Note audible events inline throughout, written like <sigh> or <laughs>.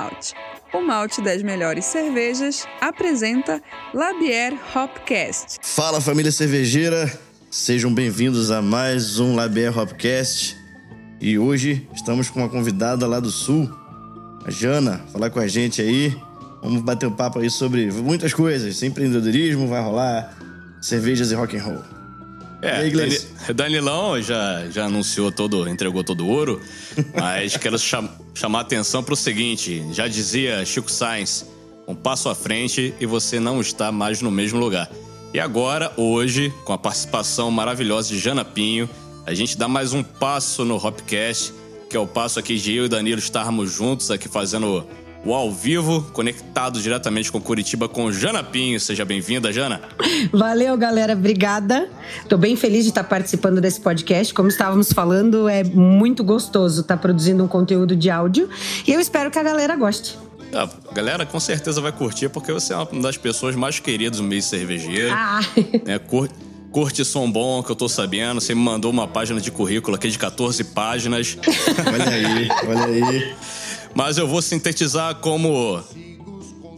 Malte, o malte das melhores cervejas, apresenta Labier Hopcast. Fala família cervejeira, sejam bem-vindos a mais um Labier Hopcast. E hoje estamos com uma convidada lá do sul, a Jana, falar com a gente aí. Vamos bater um papo aí sobre muitas coisas, empreendedorismo, vai rolar cervejas e rock and roll. É, Danilão já, já anunciou todo, entregou todo o ouro, <laughs> mas quero cham, chamar a atenção para o seguinte: já dizia Chico Sainz, um passo à frente e você não está mais no mesmo lugar. E agora, hoje, com a participação maravilhosa de Jana Pinho, a gente dá mais um passo no Hopcast, que é o passo aqui de eu e Danilo estarmos juntos aqui fazendo o ao vivo, conectado diretamente com Curitiba com Jana Pinho. Seja bem-vinda, Jana. Valeu, galera. Obrigada. Tô bem feliz de estar participando desse podcast. Como estávamos falando, é muito gostoso estar produzindo um conteúdo de áudio e eu espero que a galera goste. A galera com certeza vai curtir, porque você é uma das pessoas mais queridas do meio cervejeiro. Ah. É, curte, curte som bom, que eu tô sabendo. Você me mandou uma página de currículo aqui de 14 páginas. olha aí, olha aí. Mas eu vou sintetizar como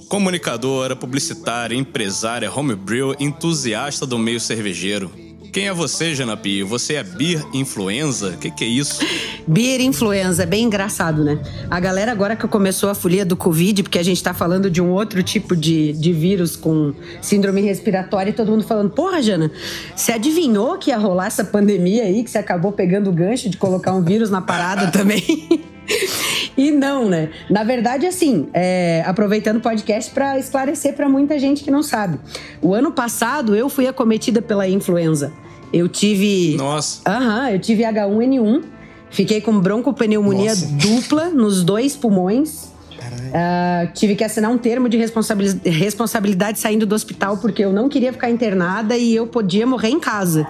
comunicadora, publicitária, empresária, homebrew, entusiasta do meio cervejeiro. Quem é você, Janapi? Você é beer influenza? O que, que é isso? <laughs> Beer influenza, bem engraçado, né? A galera agora que começou a folia do Covid, porque a gente tá falando de um outro tipo de, de vírus com síndrome respiratória e todo mundo falando, porra, Jana, você adivinhou que ia rolar essa pandemia aí, que você acabou pegando o gancho de colocar um vírus na parada <laughs> também? E não, né? Na verdade, assim, é, aproveitando o podcast para esclarecer para muita gente que não sabe. O ano passado eu fui acometida pela influenza. Eu tive. Nossa. Aham, eu tive H1N1. Fiquei com broncopneumonia Nossa. dupla nos dois pulmões. Uh, tive que assinar um termo de responsabilidade, responsabilidade saindo do hospital porque eu não queria ficar internada e eu podia morrer em casa.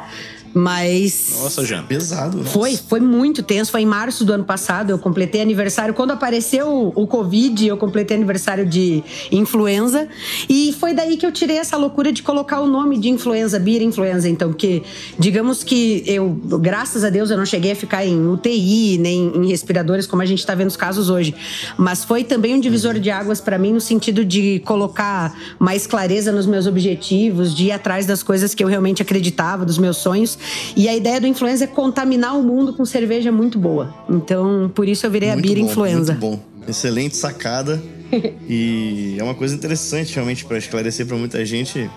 Mas. Nossa, já. Pesado, nossa. Foi, foi muito tenso. Foi em março do ano passado. Eu completei aniversário. Quando apareceu o Covid, eu completei aniversário de influenza. E foi daí que eu tirei essa loucura de colocar o nome de influenza, Beer Influenza. Então, porque, digamos que eu, graças a Deus, eu não cheguei a ficar em UTI, nem em respiradores, como a gente está vendo os casos hoje. Mas foi também um divisor de águas para mim, no sentido de colocar mais clareza nos meus objetivos, de ir atrás das coisas que eu realmente acreditava, dos meus sonhos. E a ideia do influenza é contaminar o mundo com cerveja muito boa. Então, por isso eu virei muito a Beer bom, Influenza. Muito bom. Excelente sacada. e <laughs> é uma coisa interessante, realmente, para esclarecer para muita gente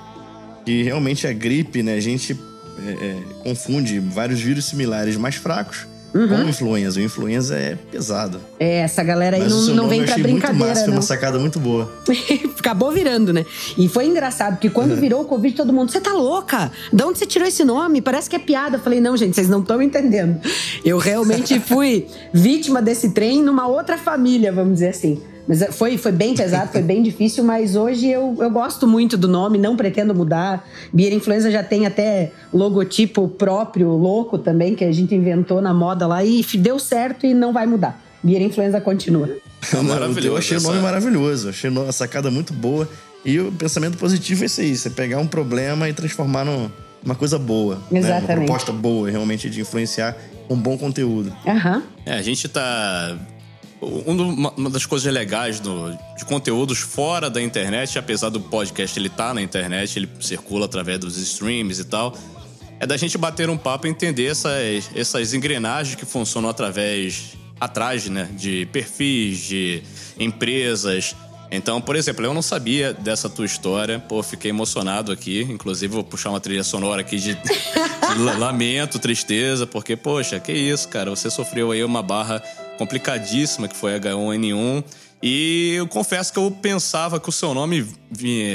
que realmente a gripe, né? A gente é, é, confunde vários vírus similares mais fracos Uhum. Com influenza. O influenza é pesado. É, essa galera aí Mas não, não vem pra brincadeira. Muito massa, foi uma sacada muito boa. <laughs> Acabou virando, né? E foi engraçado, porque quando uhum. virou o Covid, todo mundo, você tá louca? De onde você tirou esse nome? Parece que é piada. Eu falei, não, gente, vocês não estão entendendo. Eu realmente fui vítima desse trem numa outra família, vamos dizer assim. Mas é, foi, foi bem pesado, foi bem difícil, mas hoje eu, eu gosto muito do nome, não pretendo mudar. Beer Influenza já tem até logotipo próprio, louco também, que a gente inventou na moda lá e deu certo e não vai mudar. Beer Influenza continua. maravilhoso. Eu achei o nome maravilhoso, achei a sacada muito boa. E o pensamento positivo é isso aí, você pegar um problema e transformar numa coisa boa. Exatamente. Né? Uma proposta boa, realmente, de influenciar um bom conteúdo. Aham. Uhum. É, a gente tá uma das coisas legais do, de conteúdos fora da internet, apesar do podcast ele tá na internet, ele circula através dos streams e tal, é da gente bater um papo e entender essas, essas engrenagens que funcionam através atrás, né, de perfis, de empresas. Então, por exemplo, eu não sabia dessa tua história, pô, fiquei emocionado aqui. Inclusive, vou puxar uma trilha sonora aqui de, de <laughs> lamento, tristeza, porque, poxa, que isso, cara, você sofreu aí uma barra complicadíssima que foi H1N1. E eu confesso que eu pensava que o seu nome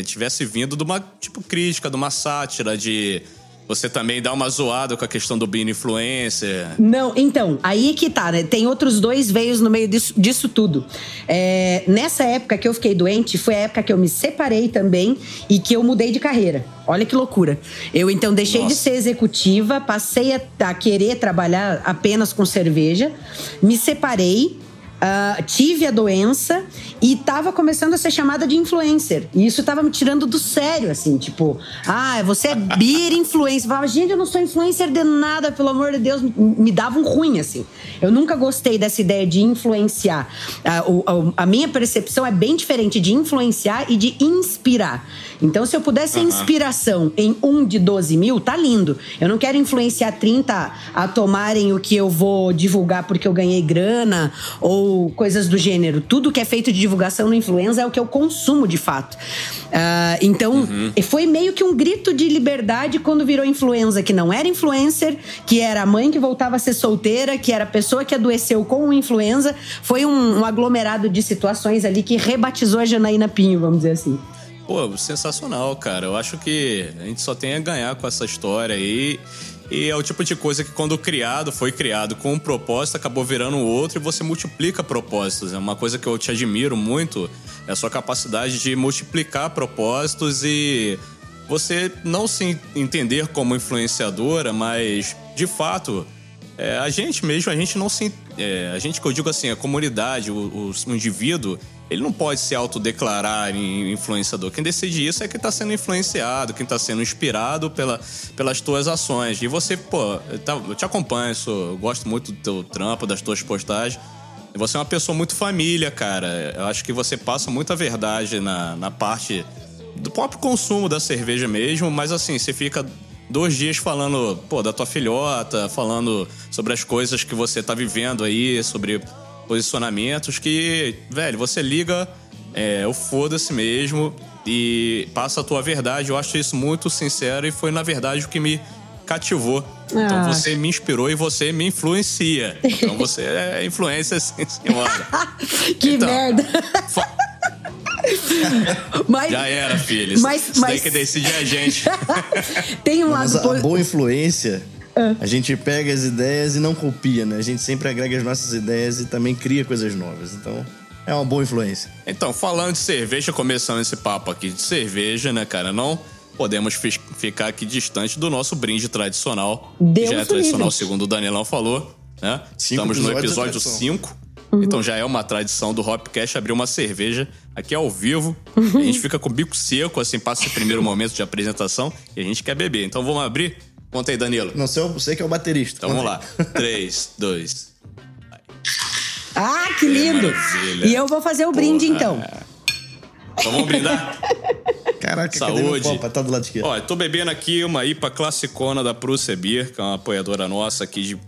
tivesse vindo de uma tipo crítica, de uma sátira, de você também dá uma zoada com a questão do being influencer. Não, então, aí que tá, né? Tem outros dois veios no meio disso, disso tudo. É, nessa época que eu fiquei doente, foi a época que eu me separei também e que eu mudei de carreira. Olha que loucura. Eu então deixei Nossa. de ser executiva, passei a, a querer trabalhar apenas com cerveja, me separei Uh, tive a doença e tava começando a ser chamada de influencer. E isso tava me tirando do sério, assim, tipo, ah, você é beer influencer. Eu falava, gente, eu não sou influencer de nada, pelo amor de Deus. Me dava um ruim, assim. Eu nunca gostei dessa ideia de influenciar. Uh, a minha percepção é bem diferente de influenciar e de inspirar. Então, se eu pudesse uhum. inspiração em um de 12 mil, tá lindo. Eu não quero influenciar 30 a tomarem o que eu vou divulgar porque eu ganhei grana ou coisas do gênero. Tudo que é feito de divulgação no influenza é o que eu consumo de fato. Uh, então, uhum. foi meio que um grito de liberdade quando virou influenza, que não era influencer, que era a mãe que voltava a ser solteira, que era a pessoa que adoeceu com o influenza. Foi um, um aglomerado de situações ali que rebatizou a Janaína Pinho, vamos dizer assim. Pô, sensacional, cara. Eu acho que a gente só tem a ganhar com essa história aí. E é o tipo de coisa que, quando criado, foi criado com um propósito, acabou virando outro e você multiplica propósitos. É uma coisa que eu te admiro muito, é a sua capacidade de multiplicar propósitos e você não se entender como influenciadora, mas de fato, é, a gente mesmo, a gente não se. É, a gente que eu digo assim, a comunidade, o, o, o indivíduo, ele não pode se autodeclarar influenciador. Quem decide isso é quem está sendo influenciado, quem está sendo inspirado pela, pelas tuas ações. E você, pô, tá, eu te acompanho, eu gosto muito do teu trampo, das tuas postagens. Você é uma pessoa muito família, cara. Eu acho que você passa muita verdade na, na parte do próprio consumo da cerveja mesmo, mas assim, você fica dois dias falando, pô, da tua filhota, falando sobre as coisas que você tá vivendo aí, sobre posicionamentos que, velho, você liga é, o foda-se mesmo e passa a tua verdade. Eu acho isso muito sincero e foi, na verdade, o que me cativou. Então, ah. Então você me inspirou e você me influencia. Então você é influência, sim, senhora. <laughs> que então, merda! <laughs> mas, Já era, filho. Mas, isso mas... daí que decide a gente. <laughs> Tem um lado... Mas a boa influência é. A gente pega as ideias e não copia, né? A gente sempre agrega as nossas ideias e também cria coisas novas. Então, é uma boa influência. Então, falando de cerveja, começando esse papo aqui de cerveja, né, cara? Não podemos ficar aqui distante do nosso brinde tradicional. Deus já é tradicional, livre. segundo o Danielão falou. Né? Estamos no episódio 5. Uhum. Então já é uma tradição do Hopcast abrir uma cerveja aqui ao vivo. Uhum. A gente fica com o bico seco, assim, passa o primeiro momento de apresentação e a gente quer beber. Então vamos abrir? Conta aí, Danilo. Não sei, eu sei que é o baterista. Então vamos lá. 3, 2. <laughs> <laughs> Ah, que lindo! e eu vou fazer o Porra. brinde então. Então vamos brindar? <laughs> Caraca, Saúde. Copa? Tá do lado esquerdo. Ó, eu tô bebendo aqui uma IPA classicona da Prússia Beer, que é uma apoiadora nossa aqui de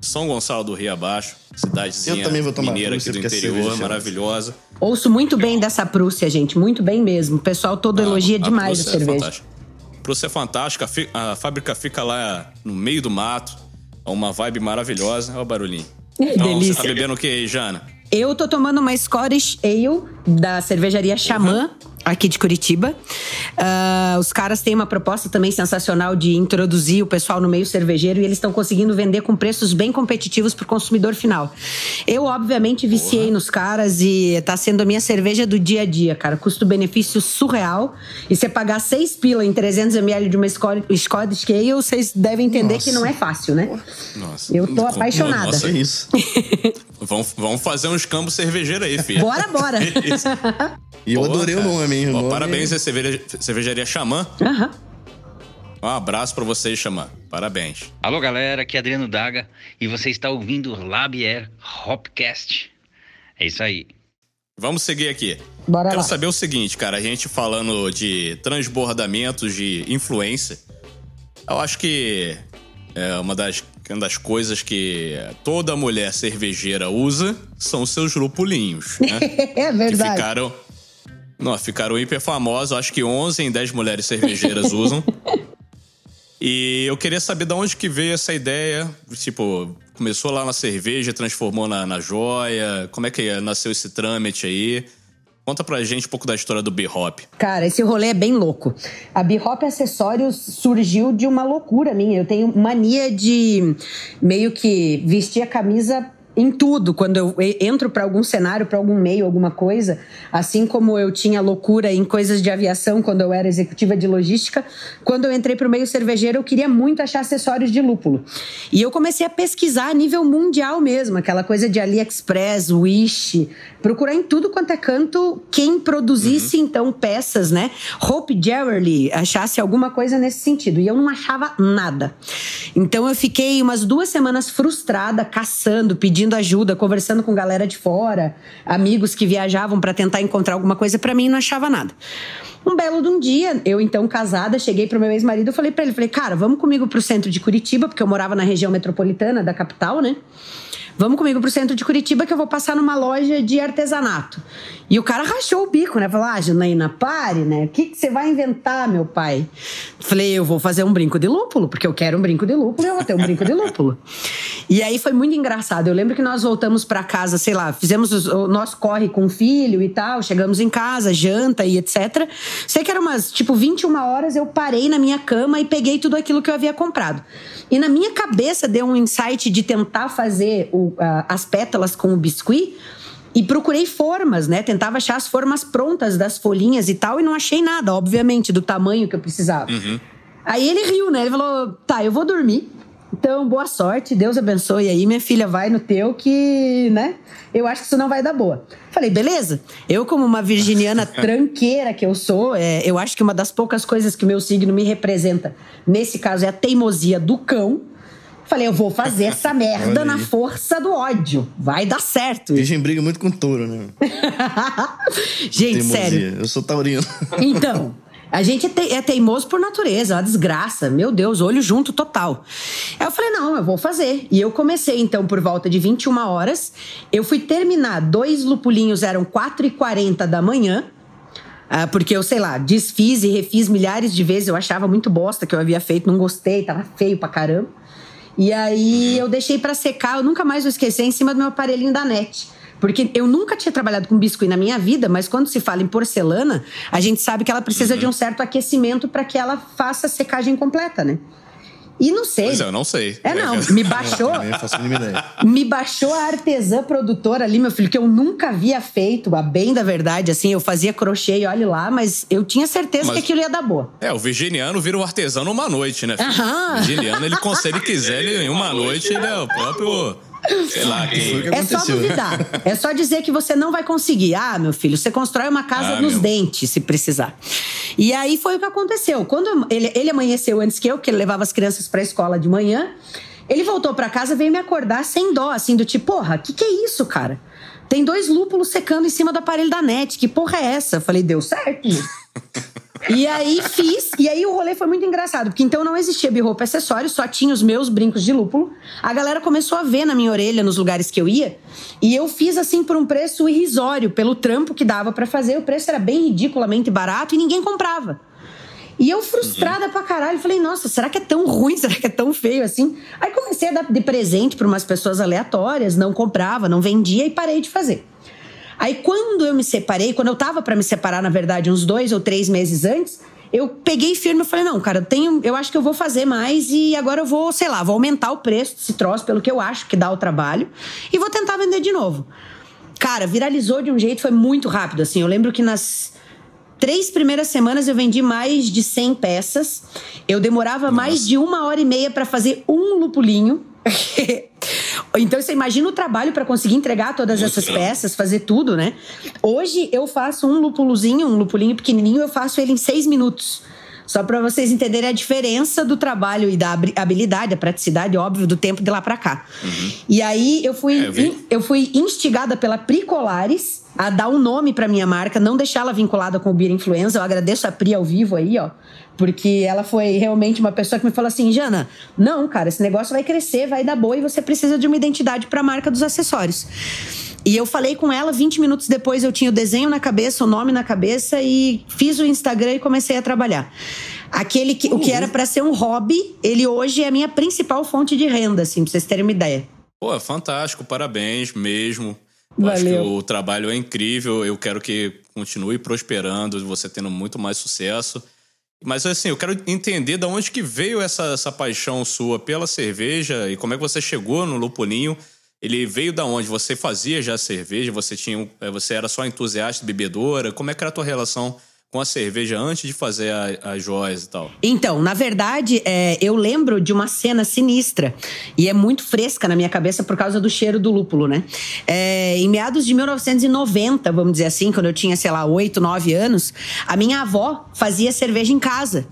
São Gonçalo do Rio Abaixo, cidadezinha eu também vou tomar mineira aqui do é interior, maravilhosa. Ouço muito bem dessa Prússia, gente, muito bem mesmo. O pessoal todo ah, elogia demais a, a cerveja. É Prússia é fantástica, a fábrica fica lá no meio do mato, é uma vibe maravilhosa. Olha o barulhinho. <laughs> Então, Delícia. Você tá bebendo o que aí, Jana? Eu tô tomando uma Scottish Ale da cervejaria Xamã. Uhum aqui de Curitiba. Uh, os caras têm uma proposta também sensacional de introduzir o pessoal no meio cervejeiro e eles estão conseguindo vender com preços bem competitivos para o consumidor final. Eu, obviamente, viciei Porra. nos caras e tá sendo a minha cerveja do dia a dia, cara. Custo-benefício surreal. E você pagar 6 pila em 300 ml de uma Scottish Ale, vocês devem entender Nossa. que não é fácil, né? Nossa. Eu tô apaixonada. Nossa, é isso. <laughs> vamos, vamos fazer uns campos cervejeiros aí, filho. Bora, bora. <laughs> e eu adorei o nome hein? Parabéns à cerveja, cervejaria Xamã. Aham. Um abraço para vocês, Xamã. Parabéns. Alô, galera. Aqui é Adriano Daga e você está ouvindo Labier Hopcast. É isso aí. Vamos seguir aqui. Bora Quero lá. saber o seguinte, cara. A gente falando de transbordamentos de influência. Eu acho que é uma das, uma das coisas que toda mulher cervejeira usa são seus lupulinhos, né? <laughs> é verdade. Que ficaram não, ficaram hiper famosos. Acho que 11 em 10 mulheres cervejeiras <laughs> usam. E eu queria saber de onde que veio essa ideia. Tipo, começou lá na cerveja, transformou na, na joia. Como é que nasceu esse trâmite aí? Conta pra gente um pouco da história do B-Hop. Cara, esse rolê é bem louco. A B-Hop Acessórios surgiu de uma loucura minha. Eu tenho mania de meio que vestir a camisa em tudo. Quando eu entro para algum cenário, para algum meio, alguma coisa, assim como eu tinha loucura em coisas de aviação quando eu era executiva de logística, quando eu entrei para o meio cervejeiro, eu queria muito achar acessórios de lúpulo. E eu comecei a pesquisar a nível mundial mesmo, aquela coisa de AliExpress, Wish, procurar em tudo quanto é canto quem produzisse uhum. então peças, né? Hope Jewelry, achasse alguma coisa nesse sentido. E eu não achava nada. Então eu fiquei umas duas semanas frustrada, caçando, pedindo ajuda, conversando com galera de fora, amigos que viajavam para tentar encontrar alguma coisa para mim não achava nada. Um belo de um dia, eu então casada, cheguei pro meu ex-marido, falei para ele, falei: "Cara, vamos comigo pro centro de Curitiba, porque eu morava na região metropolitana da capital, né?" Vamos comigo pro centro de Curitiba que eu vou passar numa loja de artesanato. E o cara rachou o bico, né? Falou: Ah, Janaína, pare, né? O que, você vai inventar, meu pai? Falei: Eu vou fazer um brinco de lúpulo, porque eu quero um brinco de lúpulo eu vou ter um brinco de lúpulo. E aí foi muito engraçado. Eu lembro que nós voltamos para casa, sei lá, fizemos o nosso corre com o filho e tal, chegamos em casa, janta e etc. Sei que era umas, tipo, 21 horas, eu parei na minha cama e peguei tudo aquilo que eu havia comprado. E na minha cabeça deu um insight de tentar fazer o, uh, as pétalas com o biscuit. E procurei formas, né? Tentava achar as formas prontas das folhinhas e tal, e não achei nada, obviamente, do tamanho que eu precisava. Uhum. Aí ele riu, né? Ele falou: tá, eu vou dormir. Então, boa sorte, Deus abençoe aí, minha filha, vai no teu que, né? Eu acho que isso não vai dar boa. Falei, beleza. Eu, como uma virginiana <laughs> tranqueira que eu sou, é, eu acho que uma das poucas coisas que o meu signo me representa, nesse caso, é a teimosia do cão. Falei, eu vou fazer <laughs> essa merda na força do ódio. Vai dar certo. Virgem briga muito com touro, né? <laughs> Gente, teimosia. sério. Eu sou taurino. <laughs> Então, a gente é, te, é teimoso por natureza, é uma desgraça. Meu Deus, olho junto total. Aí eu falei, não, eu vou fazer. E eu comecei, então, por volta de 21 horas. Eu fui terminar, dois lupulinhos eram 4h40 da manhã. Uh, porque eu, sei lá, desfiz e refiz milhares de vezes. Eu achava muito bosta que eu havia feito, não gostei, tava feio pra caramba. E aí eu deixei para secar, eu nunca mais vou esquecer, em cima do meu aparelhinho da net. Porque eu nunca tinha trabalhado com biscuit na minha vida, mas quando se fala em porcelana, a gente sabe que ela precisa uhum. de um certo aquecimento para que ela faça a secagem completa, né? E não sei. Pois é, eu não sei. É, não. Me <laughs> baixou. me baixou a artesã produtora ali, meu filho, que eu nunca havia feito, a bem da verdade, assim. Eu fazia crochê e olhe lá, mas eu tinha certeza mas, que aquilo ia dar boa. É, o virginiano vira um artesão numa noite, né? Filho? Aham. O virginiano, ele consegue, quiser, ele, em uma <laughs> noite, ele é o próprio Sei lá, que... É só duvidar. É só dizer que você não vai conseguir. Ah, meu filho, você constrói uma casa ah, nos meu. dentes, se precisar. E aí foi o que aconteceu. Quando ele, ele amanheceu antes que eu, porque ele levava as crianças para a escola de manhã, ele voltou para casa veio me acordar sem dó, assim, do tipo, porra, o que, que é isso, cara? Tem dois lúpulos secando em cima do aparelho da net. Que porra é essa? Eu falei, deu certo. <laughs> E aí fiz, e aí o rolê foi muito engraçado, porque então não existia birroupa acessório, só tinha os meus brincos de lúpulo. A galera começou a ver na minha orelha nos lugares que eu ia, e eu fiz assim por um preço irrisório, pelo trampo que dava para fazer. O preço era bem ridiculamente barato e ninguém comprava. E eu frustrada uhum. pra caralho, falei, nossa, será que é tão ruim? Será que é tão feio assim? Aí comecei a dar de presente para umas pessoas aleatórias, não comprava, não vendia e parei de fazer. Aí quando eu me separei, quando eu tava para me separar, na verdade, uns dois ou três meses antes, eu peguei firme e falei, não, cara, eu tenho, eu acho que eu vou fazer mais e agora eu vou, sei lá, vou aumentar o preço desse troço pelo que eu acho que dá o trabalho e vou tentar vender de novo. Cara, viralizou de um jeito, foi muito rápido, assim. Eu lembro que nas três primeiras semanas eu vendi mais de 100 peças. Eu demorava Nossa. mais de uma hora e meia para fazer um lupulinho. <laughs> Então você imagina o trabalho para conseguir entregar todas essas peças, fazer tudo, né? Hoje eu faço um lupulozinho, um lupulinho pequenininho, eu faço ele em seis minutos. Só para vocês entenderem a diferença do trabalho e da habilidade, a praticidade, óbvio, do tempo de lá para cá. Uhum. E aí eu fui, é, eu, eu fui instigada pela Pricolares a dar um nome para minha marca, não deixá-la vinculada com o Beer Influenza. Eu agradeço a Pri ao vivo aí, ó, porque ela foi realmente uma pessoa que me falou assim: Jana, não, cara, esse negócio vai crescer, vai dar boa e você precisa de uma identidade para a marca dos acessórios. E eu falei com ela, 20 minutos depois eu tinha o desenho na cabeça, o nome na cabeça e fiz o Instagram e comecei a trabalhar. Aquele que, o que era para ser um hobby, ele hoje é a minha principal fonte de renda, assim, pra vocês terem uma ideia. Pô, fantástico, parabéns mesmo. Valeu. Acho que o trabalho é incrível. Eu quero que continue prosperando, você tendo muito mais sucesso. Mas assim, eu quero entender de onde que veio essa, essa paixão sua pela cerveja e como é que você chegou no Lupulinho. Ele veio da onde? Você fazia já cerveja? Você tinha, eh, você era só entusiasta, bebedora? Como é que era a tua relação com a cerveja antes de fazer as joias e tal? Então, na verdade, é, eu lembro de uma cena sinistra e é muito fresca na minha cabeça por causa do cheiro do lúpulo, né? É, em meados de 1990, vamos dizer assim, quando eu tinha, sei lá, 8, 9 anos, a minha avó fazia cerveja em casa.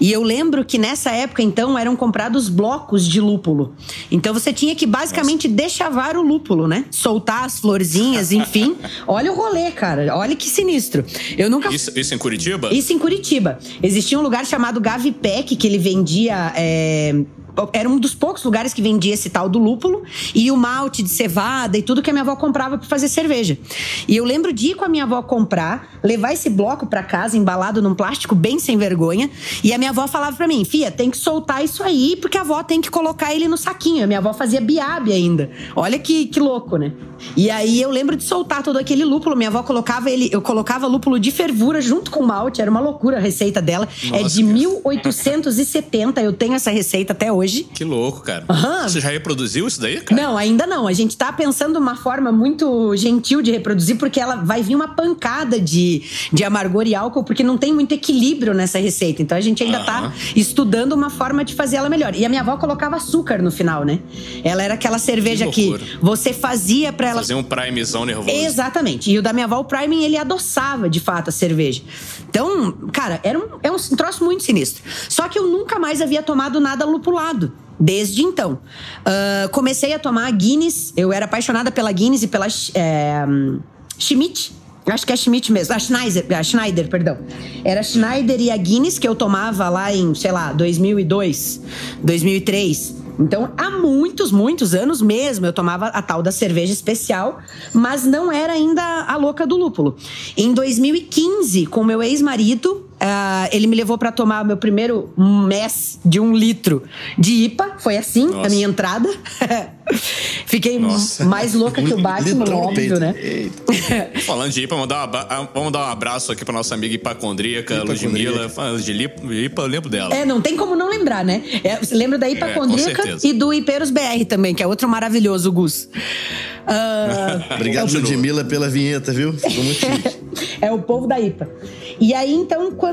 E eu lembro que nessa época, então, eram comprados blocos de lúpulo. Então você tinha que basicamente Nossa. deschavar o lúpulo, né? Soltar as florzinhas, enfim. <laughs> Olha o rolê, cara. Olha que sinistro. Eu nunca. Isso, isso Curitiba? Isso em Curitiba. Existia um lugar chamado Gavipec que ele vendia. É, era um dos poucos lugares que vendia esse tal do lúpulo e o malte de cevada e tudo que a minha avó comprava para fazer cerveja. E eu lembro de ir com a minha avó comprar, levar esse bloco para casa embalado num plástico bem sem vergonha, e a minha avó falava para mim: "Fia, tem que soltar isso aí, porque a avó tem que colocar ele no saquinho". A minha avó fazia biabe ainda. Olha que, que louco, né? E aí eu lembro de soltar todo aquele lúpulo, minha avó colocava ele, eu colocava lúpulo de fervura junto com malte, era uma loucura a receita dela. Nossa, é de 1870, eu tenho essa receita até hoje. Que louco, cara. Uhum. Você já reproduziu isso daí, cara? Não, ainda não. A gente tá pensando uma forma muito gentil de reproduzir, porque ela vai vir uma pancada de, de amargor e álcool, porque não tem muito equilíbrio nessa receita. Então a gente ainda uhum. tá estudando uma forma de fazer ela melhor. E a minha avó colocava açúcar no final, né? Ela era aquela cerveja que, que você fazia para ela. Fazer um primezão nervoso. Exatamente. E o da minha avó, o priming, ele adoçava de fato a cerveja. Então, cara, era um, é um troço muito sinistro. Só que eu nunca mais havia tomado nada lupulado. Desde então. Uh, comecei a tomar Guinness. Eu era apaixonada pela Guinness e pela é, Schmidt. Acho que é Schmidt mesmo. A Schneider, a Schneider, perdão. Era a Schneider e a Guinness que eu tomava lá em, sei lá, 2002, 2003. Então, há muitos, muitos anos mesmo, eu tomava a tal da cerveja especial, mas não era ainda a louca do lúpulo. Em 2015, com meu ex-marido, Uh, ele me levou para tomar meu primeiro mês de um litro de IPA. Foi assim Nossa. a minha entrada. <laughs> Fiquei Nossa. mais louca que o Batman, óbvio, né? Falando de IPA, vamos dar, um, vamos dar um abraço aqui pra nossa amiga hipacondríaca, Ludmilla. Falando de IPA, eu lembro dela. É, não tem como não lembrar, né? É, lembro da hipacondríaca é, e do Iperos BR também, que é outro maravilhoso, Gus. Uh, <laughs> Obrigado, Ludmilla, pela vinheta, viu? Ficou muito chique. <laughs> é o povo da IPA. E aí, então, quando.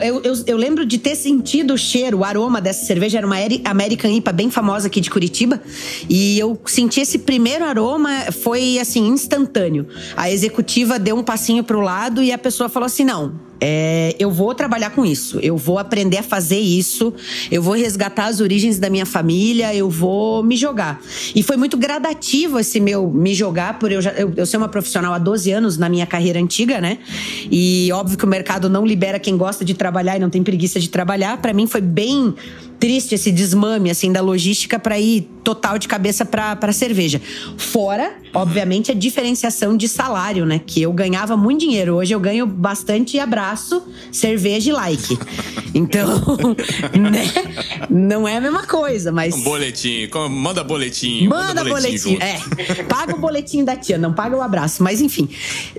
Eu, eu, eu, lembro de ter sentido o cheiro, o aroma dessa cerveja. Era uma American IPA bem famosa aqui de Curitiba. E eu senti esse primeiro aroma, foi assim, instantâneo. A executiva deu um passinho pro lado e a pessoa falou assim: não, é, eu vou trabalhar com isso, eu vou aprender a fazer isso, eu vou resgatar as origens da minha família, eu vou me jogar. E foi muito gradativo esse meu me jogar, por eu, já, eu, eu ser uma profissional há 12 anos na minha carreira antiga, né? E óbvio que o mercado não libera quem gosta de trabalhar e não tem preguiça de trabalhar. Para mim foi bem triste esse desmame assim da logística para ir total de cabeça para cerveja. Fora, obviamente, a diferenciação de salário, né? Que eu ganhava muito dinheiro. Hoje eu ganho bastante abraço, cerveja e like. Então, <laughs> né? Não é a mesma coisa, mas. Um boletim. Manda boletim. Manda, manda boletim. boletim é. Paga o boletim da tia, não paga o abraço. Mas enfim,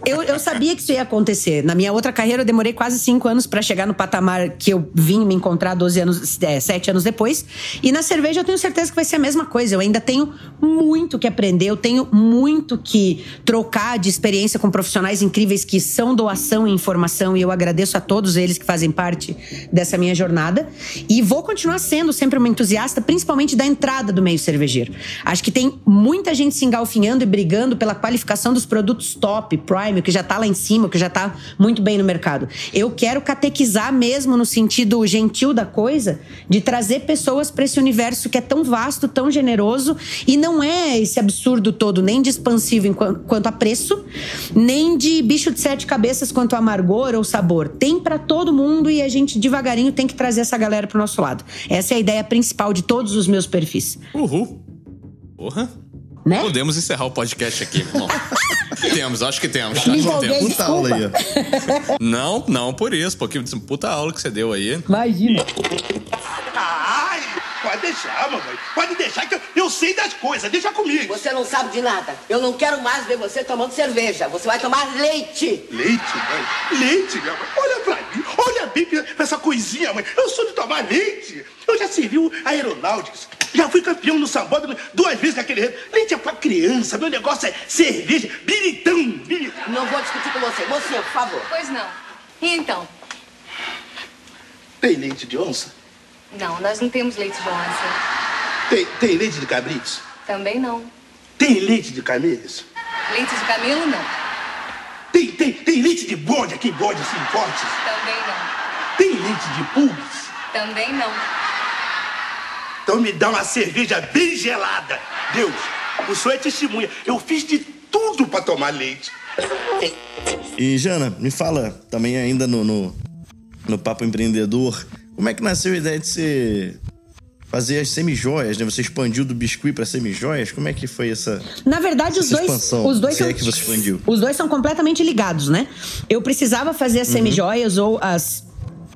eu, eu sabia que isso ia acontecer. Na minha outra carreira, eu demorei quase cinco anos para chegar no patamar que eu vim me encontrar 12 anos, é, 7 anos depois. E na cerveja eu tenho certeza que vai ser a mesma coisa. Eu ainda tenho muito que aprender, eu tenho muito que trocar de experiência com profissionais incríveis que são doação e informação. E eu agradeço a todos eles que fazem parte dessa minha jornada. E vou continuar sendo sempre uma entusiasta, principalmente da entrada do meio cervejeiro. Acho que tem muita gente se engalfinhando e brigando pela qualificação dos produtos top, prime, que já está lá em cima, que já está muito bem no mercado. Eu quero catequizar mesmo no sentido gentil da coisa, de trazer trazer pessoas para esse universo que é tão vasto, tão generoso e não é esse absurdo todo, nem de expansivo quanto a preço, nem de bicho de sete cabeças quanto a amargor ou sabor. Tem para todo mundo e a gente devagarinho tem que trazer essa galera pro nosso lado. Essa é a ideia principal de todos os meus perfis. Uhul. Porra. Né? Podemos encerrar o podcast aqui. Bom, <laughs> temos, acho que temos. Acho que temos. Puta aula aí, Não, não por isso, porque puta aula que você deu aí. Imagina. Deixar, mamãe. Pode deixar que eu, eu sei das coisas. Deixa comigo. Você não sabe de nada. Eu não quero mais ver você tomando cerveja. Você vai tomar leite. Leite, mãe? Leite, minha mãe? Olha pra mim. Olha bem pra essa coisinha, mãe. Eu sou de tomar leite. Eu já servi a aeronáutica. Já fui campeão no sambódromo duas vezes naquele rei. Leite é pra criança. Meu negócio é cerveja. Biritão. biritão. Não vou discutir com você. Mocinha, por favor. Pois não. E então? Tem leite de onça? Não, nós não temos leite de onça. Tem, tem leite de cabritos? Também não. Tem leite de camelos? Leite de camelo, não. Tem, tem, tem leite de bode aqui, bode assim, fortes? Também não. Tem leite de pulgas? Também não. Então me dá uma cerveja bem gelada. Deus, o senhor é testemunha. Eu fiz de tudo para tomar leite. E, Jana, me fala também ainda no, no, no Papo Empreendedor, como é que nasceu a ideia de você fazer as semijoias, né? Você expandiu do biscuit para semijoias? Como é que foi essa Na verdade, os essa dois, expansão? os dois Se são, é que você expandiu. Os dois são completamente ligados, né? Eu precisava fazer as semijoias ou as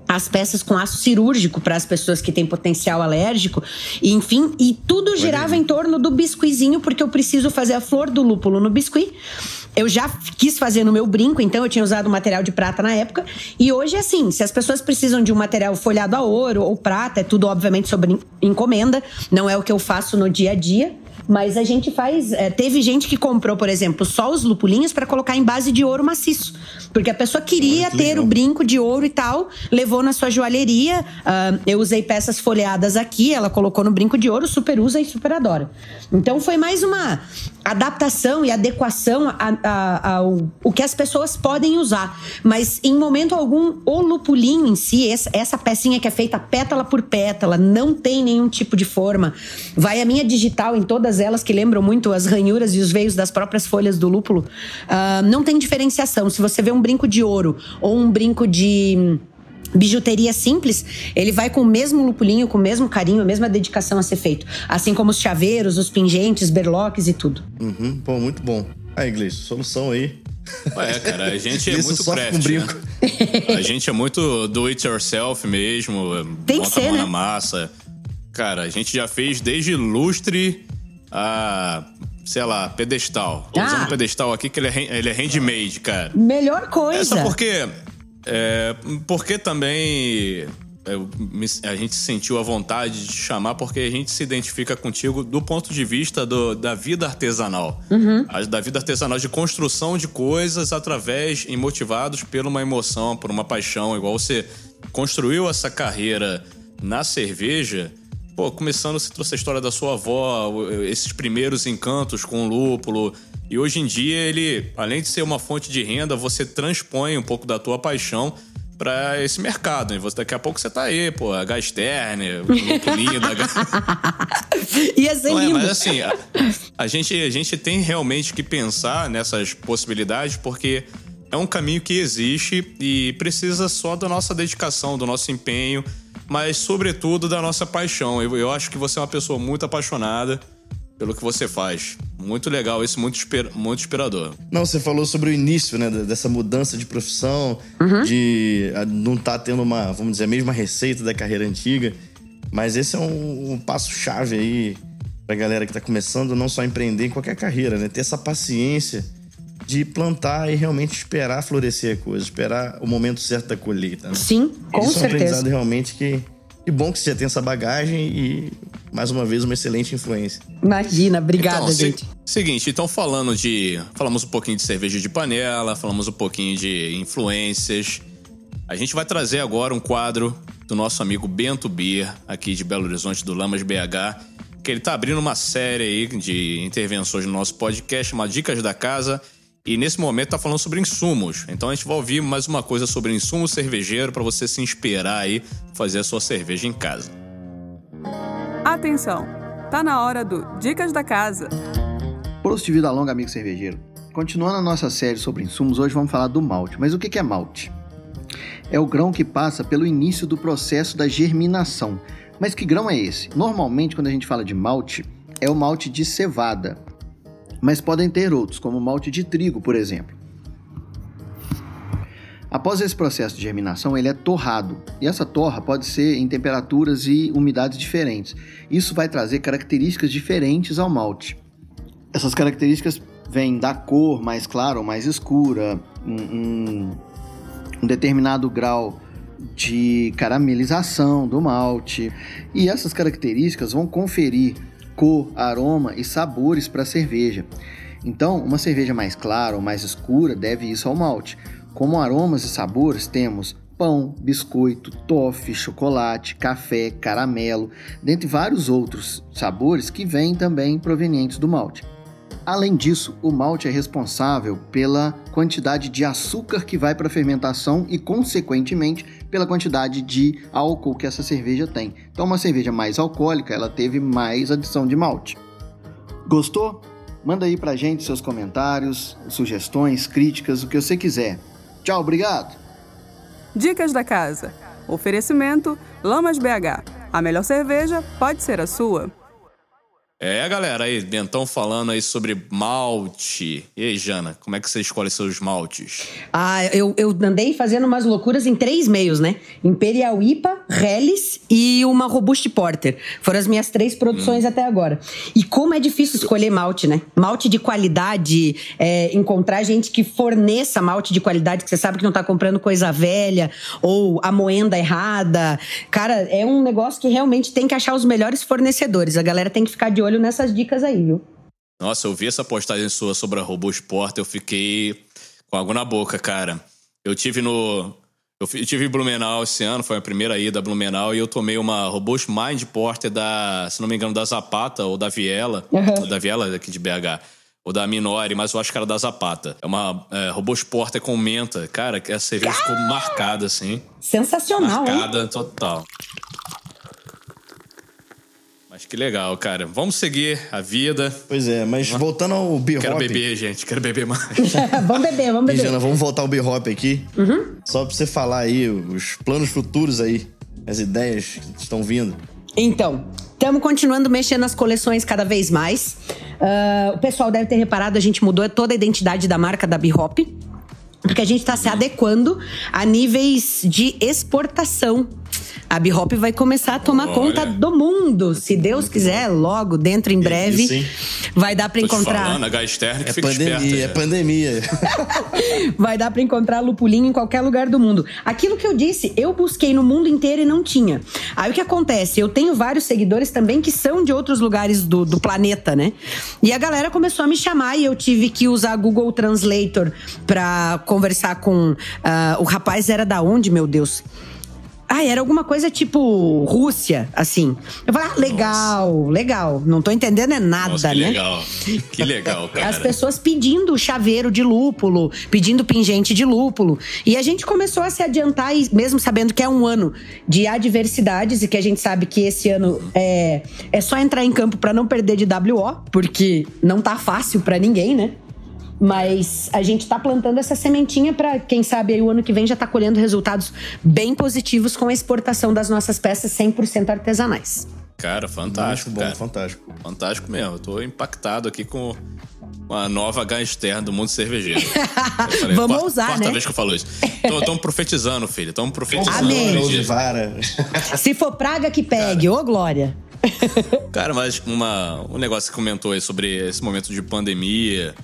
as peças com aço cirúrgico para as pessoas que têm potencial alérgico, e, enfim, e tudo girava em torno do biscuizinho, porque eu preciso fazer a flor do lúpulo no biscuit. Eu já quis fazer no meu brinco, então eu tinha usado material de prata na época. E hoje, assim, se as pessoas precisam de um material folhado a ouro ou prata, é tudo, obviamente, sobre encomenda. Não é o que eu faço no dia a dia. Mas a gente faz. é, teve gente que comprou, por exemplo, só os lupulinhos para colocar em base de ouro maciço. Porque a pessoa queria ter o brinco de ouro e tal, levou na sua joalheria. ah, eu usei peças folheadas aqui, ela colocou no brinco de ouro, super usa e super adora. Então foi mais uma adaptação e adequação ao o que as pessoas podem usar. Mas em momento algum, o lupulinho em si, essa, essa pecinha que é feita pétala por pétala, não tem nenhum tipo de forma. Vai a minha digital em todas elas, que lembram muito as ranhuras e os veios das próprias folhas do lúpulo. ah, não tem diferenciação. Se você vê um brinco de ouro ou um brinco de hum, bijuteria simples, ele vai com o mesmo lupulinho, com o mesmo carinho, a mesma dedicação a ser feito. Assim como os chaveiros, os pingentes, berloques e tudo. Uhum, pô, muito bom. Aí, Gleice, solução aí. É, cara, a gente é <laughs> Isso muito craft, brinco. né? A gente é muito do it yourself mesmo, Tem que bota a ser, mão né? na massa. Cara, a gente já fez desde lustre a, sei lá, pedestal. Tô Ah. usando um pedestal aqui que ele é, ele é handmade, cara. Melhor coisa. Essa porque. É, porque também me- a gente sentiu a vontade de te chamar porque a gente se identifica contigo do ponto de vista do- da vida artesanal. A- Da vida artesanal de construção de coisas através e motivados por uma emoção, por uma paixão. Igual você construiu essa carreira na cerveja. Pô, começando, você trouxe a história da sua avó, esses primeiros encantos com o lúpulo. E hoje em dia, ele, além de ser uma fonte de renda, você transpõe um pouco da tua paixão pra esse mercado. E você, daqui a pouco você tá aí, pô, a Gasterne, o lupulinho da <laughs> Ia ser não é, lindo. mas assim, a, a gente, a gente tem realmente que pensar nessas possibilidades porque é um caminho que existe e precisa só da nossa dedicação, do nosso empenho, mas sobretudo da nossa paixão. Eu, eu acho que você é uma pessoa muito apaixonada pelo que você faz. Muito legal isso, muito, inspira- muito inspirador. Não, você falou sobre o início, né? Dessa mudança de profissão, de ah, não estar tendo uma, vamos dizer, a mesma receita da carreira antiga. Mas esse é um, um passo-chave aí pra galera que tá começando, não só a empreender em qualquer carreira, né? Ter essa paciência de plantar e realmente esperar florescer a coisa, esperar o momento certo da colheita. Né? Sim, com Isso é um certeza. aprendizado realmente que. Que bom que você já tem essa bagagem e, mais uma vez, uma excelente influência. Imagina, obrigada, Então, se- gente. Seguinte, então falando de. Falamos um pouquinho de cerveja de panela, falamos um pouquinho de influências. A gente vai trazer agora um quadro do nosso amigo Bento Beer, aqui de Belo Horizonte, do Lamas BH, que ele tá abrindo uma série aí de intervenções no nosso podcast, chamada Dicas da Casa. E nesse momento tá falando sobre insumos. Então a gente vai ouvir mais uma coisa sobre insumo cervejeiro para você se inspirar aí, fazer a sua cerveja em casa. Atenção! Tá na hora do Dicas da Casa. Prost de vida longa, amigo cervejeiro. Continuando a nossa série sobre insumos, hoje vamos falar do malte. Mas o que que é malte? É o grão que passa pelo início do processo da germinação. Mas que grão é esse? Normalmente, quando a gente fala de malte, é o malte de cevada. Mas podem ter outros, como malte de trigo, por exemplo. Após esse processo de germinação, ele é torrado. E essa torra pode ser em temperaturas e umidades diferentes. Isso vai trazer características diferentes ao malte. Essas características vêm da cor mais clara ou mais escura, um, um determinado grau de caramelização do malte. E essas características vão conferir cor, aroma e sabores para a cerveja. Então, uma cerveja mais clara ou mais escura deve isso ao malte. Como aromas e sabores, temos pão, biscoito, toffee, chocolate, café, caramelo, dentre vários outros sabores que vêm também provenientes do malte. Além disso, o malte é responsável pela quantidade de açúcar que vai para a fermentação e, consequentemente, pela quantidade de álcool que essa cerveja tem. Então, uma cerveja mais alcoólica, ela teve mais adição de malte. Gostou? Manda aí pra gente seus comentários, sugestões, críticas, o que você quiser. Tchau, obrigado. Dicas da casa. Oferecimento Lamas BH. A melhor cerveja pode ser a sua. É, galera, aí, Bentão falando aí sobre malte. E aí, Jana, como é que você escolhe seus maltes? Ah, eu, eu andei fazendo umas loucuras em três meios, né? Imperial IPA, Helles e uma Robust Porter. Foram as minhas três produções hum. até agora. E como é difícil escolher malte, né? Malte de qualidade, é, encontrar gente que forneça malte de qualidade, que você sabe que não tá comprando coisa velha ou a moenda errada. Cara, é um negócio que realmente tem que achar os melhores fornecedores. A galera tem que ficar de olho nessas dicas aí, viu? Nossa, eu vi essa postagem sua sobre a Robô Sport, eu fiquei com água na boca, cara. Eu tive no. Eu tive em Blumenau esse ano, foi a primeira ida a Blumenau, e eu tomei uma Robust Mind Porter da, se não me engano, da Zapata ou da Viela, uhum. da Viela daqui de BH, ou da Minori, mas eu acho que era da Zapata. É uma é, Robust Porter com menta. Cara, essa cerveja ficou marcada, assim. Sensacional, Marcada hein? total. Mas que legal, cara. Vamos seguir a vida. Pois é, mas voltando ao B-Hop... Quero beber, gente. Quero beber mais. <laughs> vamos beber, vamos beber. Jana, vamos voltar ao B-Hop aqui. Uhum. Só pra você falar aí os planos futuros aí. As ideias que estão vindo. Então, estamos continuando mexendo nas coleções cada vez mais. Uh, o pessoal deve ter reparado, a gente mudou toda a identidade da marca da B-Hop. Porque a gente está se adequando a níveis de exportação a Bihop vai começar a tomar Olha. conta do mundo. Se Deus quiser, logo, dentro, em breve, Isso, vai dar para encontrar. Falando, H externo que é fica pandemia, esperto, é pandemia. <laughs> vai dar para encontrar lupulinho em qualquer lugar do mundo. Aquilo que eu disse, eu busquei no mundo inteiro e não tinha. Aí o que acontece? Eu tenho vários seguidores também que são de outros lugares do, do planeta, né? E a galera começou a me chamar e eu tive que usar Google Translator para conversar com. Uh, o rapaz era da onde, meu Deus? Ah, era alguma coisa tipo Rússia, assim. Eu falei, ah, legal, Nossa. legal. Não tô entendendo é nada, Nossa, que né? Legal. Que legal, <laughs> cara. As pessoas pedindo chaveiro de lúpulo, pedindo pingente de lúpulo. E a gente começou a se adiantar, mesmo sabendo que é um ano de adversidades e que a gente sabe que esse ano é, é só entrar em campo para não perder de WO, porque não tá fácil para ninguém, né? Mas a gente está plantando essa sementinha para, quem sabe, aí o ano que vem já tá colhendo resultados bem positivos com a exportação das nossas peças 100% artesanais. Cara, fantástico. Muito bom, cara. fantástico. Fantástico mesmo. Eu tô impactado aqui com a nova gangster do mundo cervejeiro. <laughs> Falei, Vamos quarta, usar, quarta né? vez que eu falo isso. Estamos profetizando, filho. Estamos profetizando. Amém. Vara. <laughs> Se for praga que pegue, ô glória. Cara, mas uma, um negócio que comentou aí sobre esse momento de pandemia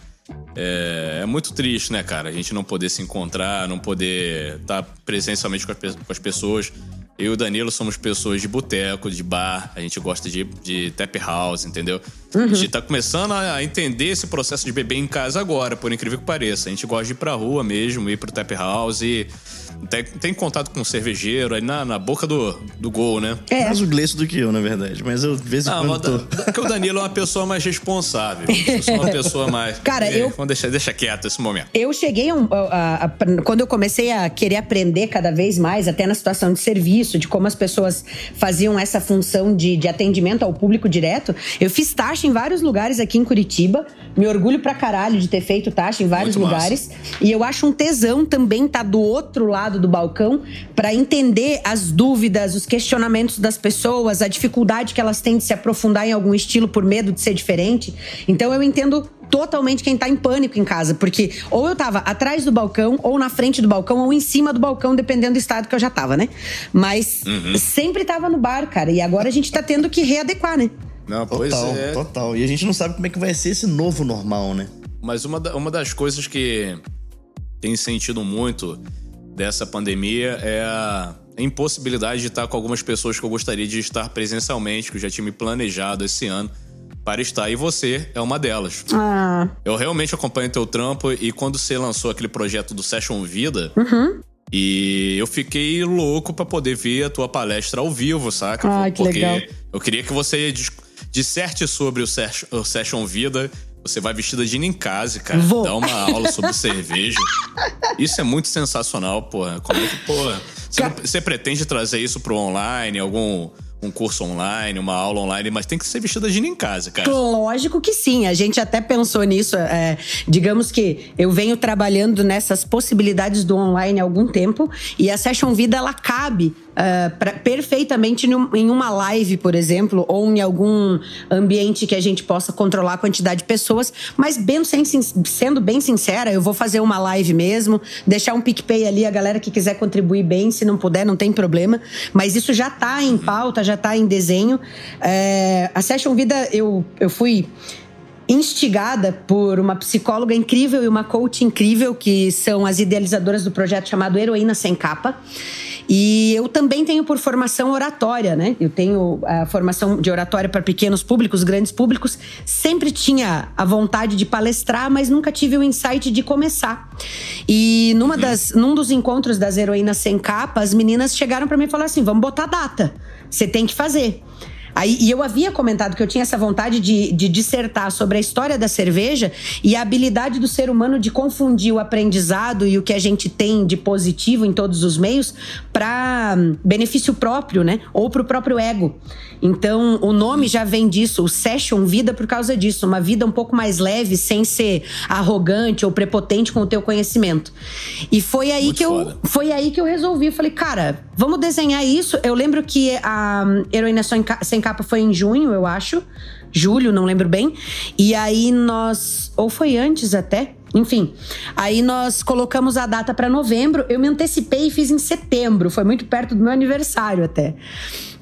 é, é, muito triste, né, cara? A gente não poder se encontrar, não poder estar presencialmente com as, com as pessoas. Eu e o Danilo somos pessoas de boteco, de bar, a gente gosta de, de tap house, entendeu? Uhum. A gente tá começando a entender esse processo de beber em casa agora, por incrível que pareça. A gente gosta de ir pra rua mesmo, ir pro tap house e tem, tem contato com o cervejeiro aí na, na boca do, do gol, né? É. Mais o Gleice do que eu, na verdade. Mas eu, de vez em Não, quando, tô... Porque o Danilo é uma pessoa mais responsável. Eu sou uma <laughs> pessoa mais... Cara, é, eu... Vamos deixar, deixa quieto esse momento. Eu cheguei a, a, a, quando eu comecei a querer aprender cada vez mais, até na situação de serviço, de como as pessoas faziam essa função de, de atendimento ao público direto, eu fiz taxa em vários lugares aqui em Curitiba. Me orgulho pra caralho de ter feito taxa em vários Muito lugares. Massa. E eu acho um tesão também estar tá do outro lado do balcão para entender as dúvidas, os questionamentos das pessoas, a dificuldade que elas têm de se aprofundar em algum estilo por medo de ser diferente. Então eu entendo totalmente quem tá em pânico em casa, porque ou eu tava atrás do balcão, ou na frente do balcão, ou em cima do balcão, dependendo do estado que eu já tava, né? Mas Uhum. sempre tava no bar, cara. E agora a gente tá tendo que readequar, né? Não, pois Total, é. total. E a gente não sabe como é que vai ser esse novo normal, né? Mas uma, da- uma das coisas que tem sentido muito dessa pandemia é a impossibilidade de estar com algumas pessoas que eu gostaria de estar presencialmente, que eu já tinha me planejado esse ano para estar, e você é uma delas. Ah. Eu realmente acompanho teu trampo e quando você lançou aquele projeto do Session Vida, Uhum. e eu fiquei louco pra poder ver a tua palestra ao vivo, saca? Ai, que Porque legal. eu queria que você dis- disserte sobre o Session Vida. Você vai vestida de Ninkasi, cara. Vou. Dá uma aula sobre cerveja. Isso é muito sensacional, porra. Como é que, porra. Você, não- você pretende trazer isso pro online, algum um curso online, uma aula online, mas tem que ser vestida de Ninkasi, cara. Lógico que sim, a gente até pensou nisso. é, digamos que eu venho trabalhando nessas possibilidades do online há algum tempo e a Session Vida ela cabe é, pra- perfeitamente num- em uma live, por exemplo, ou em algum ambiente que a gente possa controlar a quantidade de pessoas. Mas bem, sem- sendo bem sincera, eu vou fazer uma live mesmo, deixar um PicPay ali, a galera que quiser contribuir bem, se não puder, não tem problema. Mas isso já tá em pauta, já tá em desenho. É, a Session Vida, eu, eu fui instigada por uma psicóloga incrível e uma coach incrível, que são as idealizadoras do projeto chamado Heroína Sem Capa. E eu também tenho por formação oratória, né? Eu tenho a formação de oratória para pequenos públicos, grandes públicos. Sempre tinha a vontade de palestrar, mas nunca tive o insight de começar. E numa das, num dos encontros das Heroínas Sem Capa, as meninas chegaram para mim e falaram assim: vamos botar data. Você tem que fazer. Aí, e eu havia comentado que eu tinha essa vontade de, de dissertar sobre a história da cerveja e a habilidade do ser humano de confundir o aprendizado e o que a gente tem de positivo em todos os meios para benefício próprio, né? Ou para o próprio ego. Então, o nome já vem disso, o Session Vida por causa disso, uma vida um pouco mais leve, sem ser arrogante ou prepotente com o teu conhecimento. E foi aí que eu foi aí que eu resolvi. Eu falei, cara, vamos desenhar isso. Eu lembro que a hum, Heroína Sem Capa foi em junho, eu acho. Julho, não lembro bem. E aí nós. Ou foi antes até. Enfim, aí nós colocamos a data para novembro. Eu me antecipei e fiz em setembro. Foi muito perto do meu aniversário até.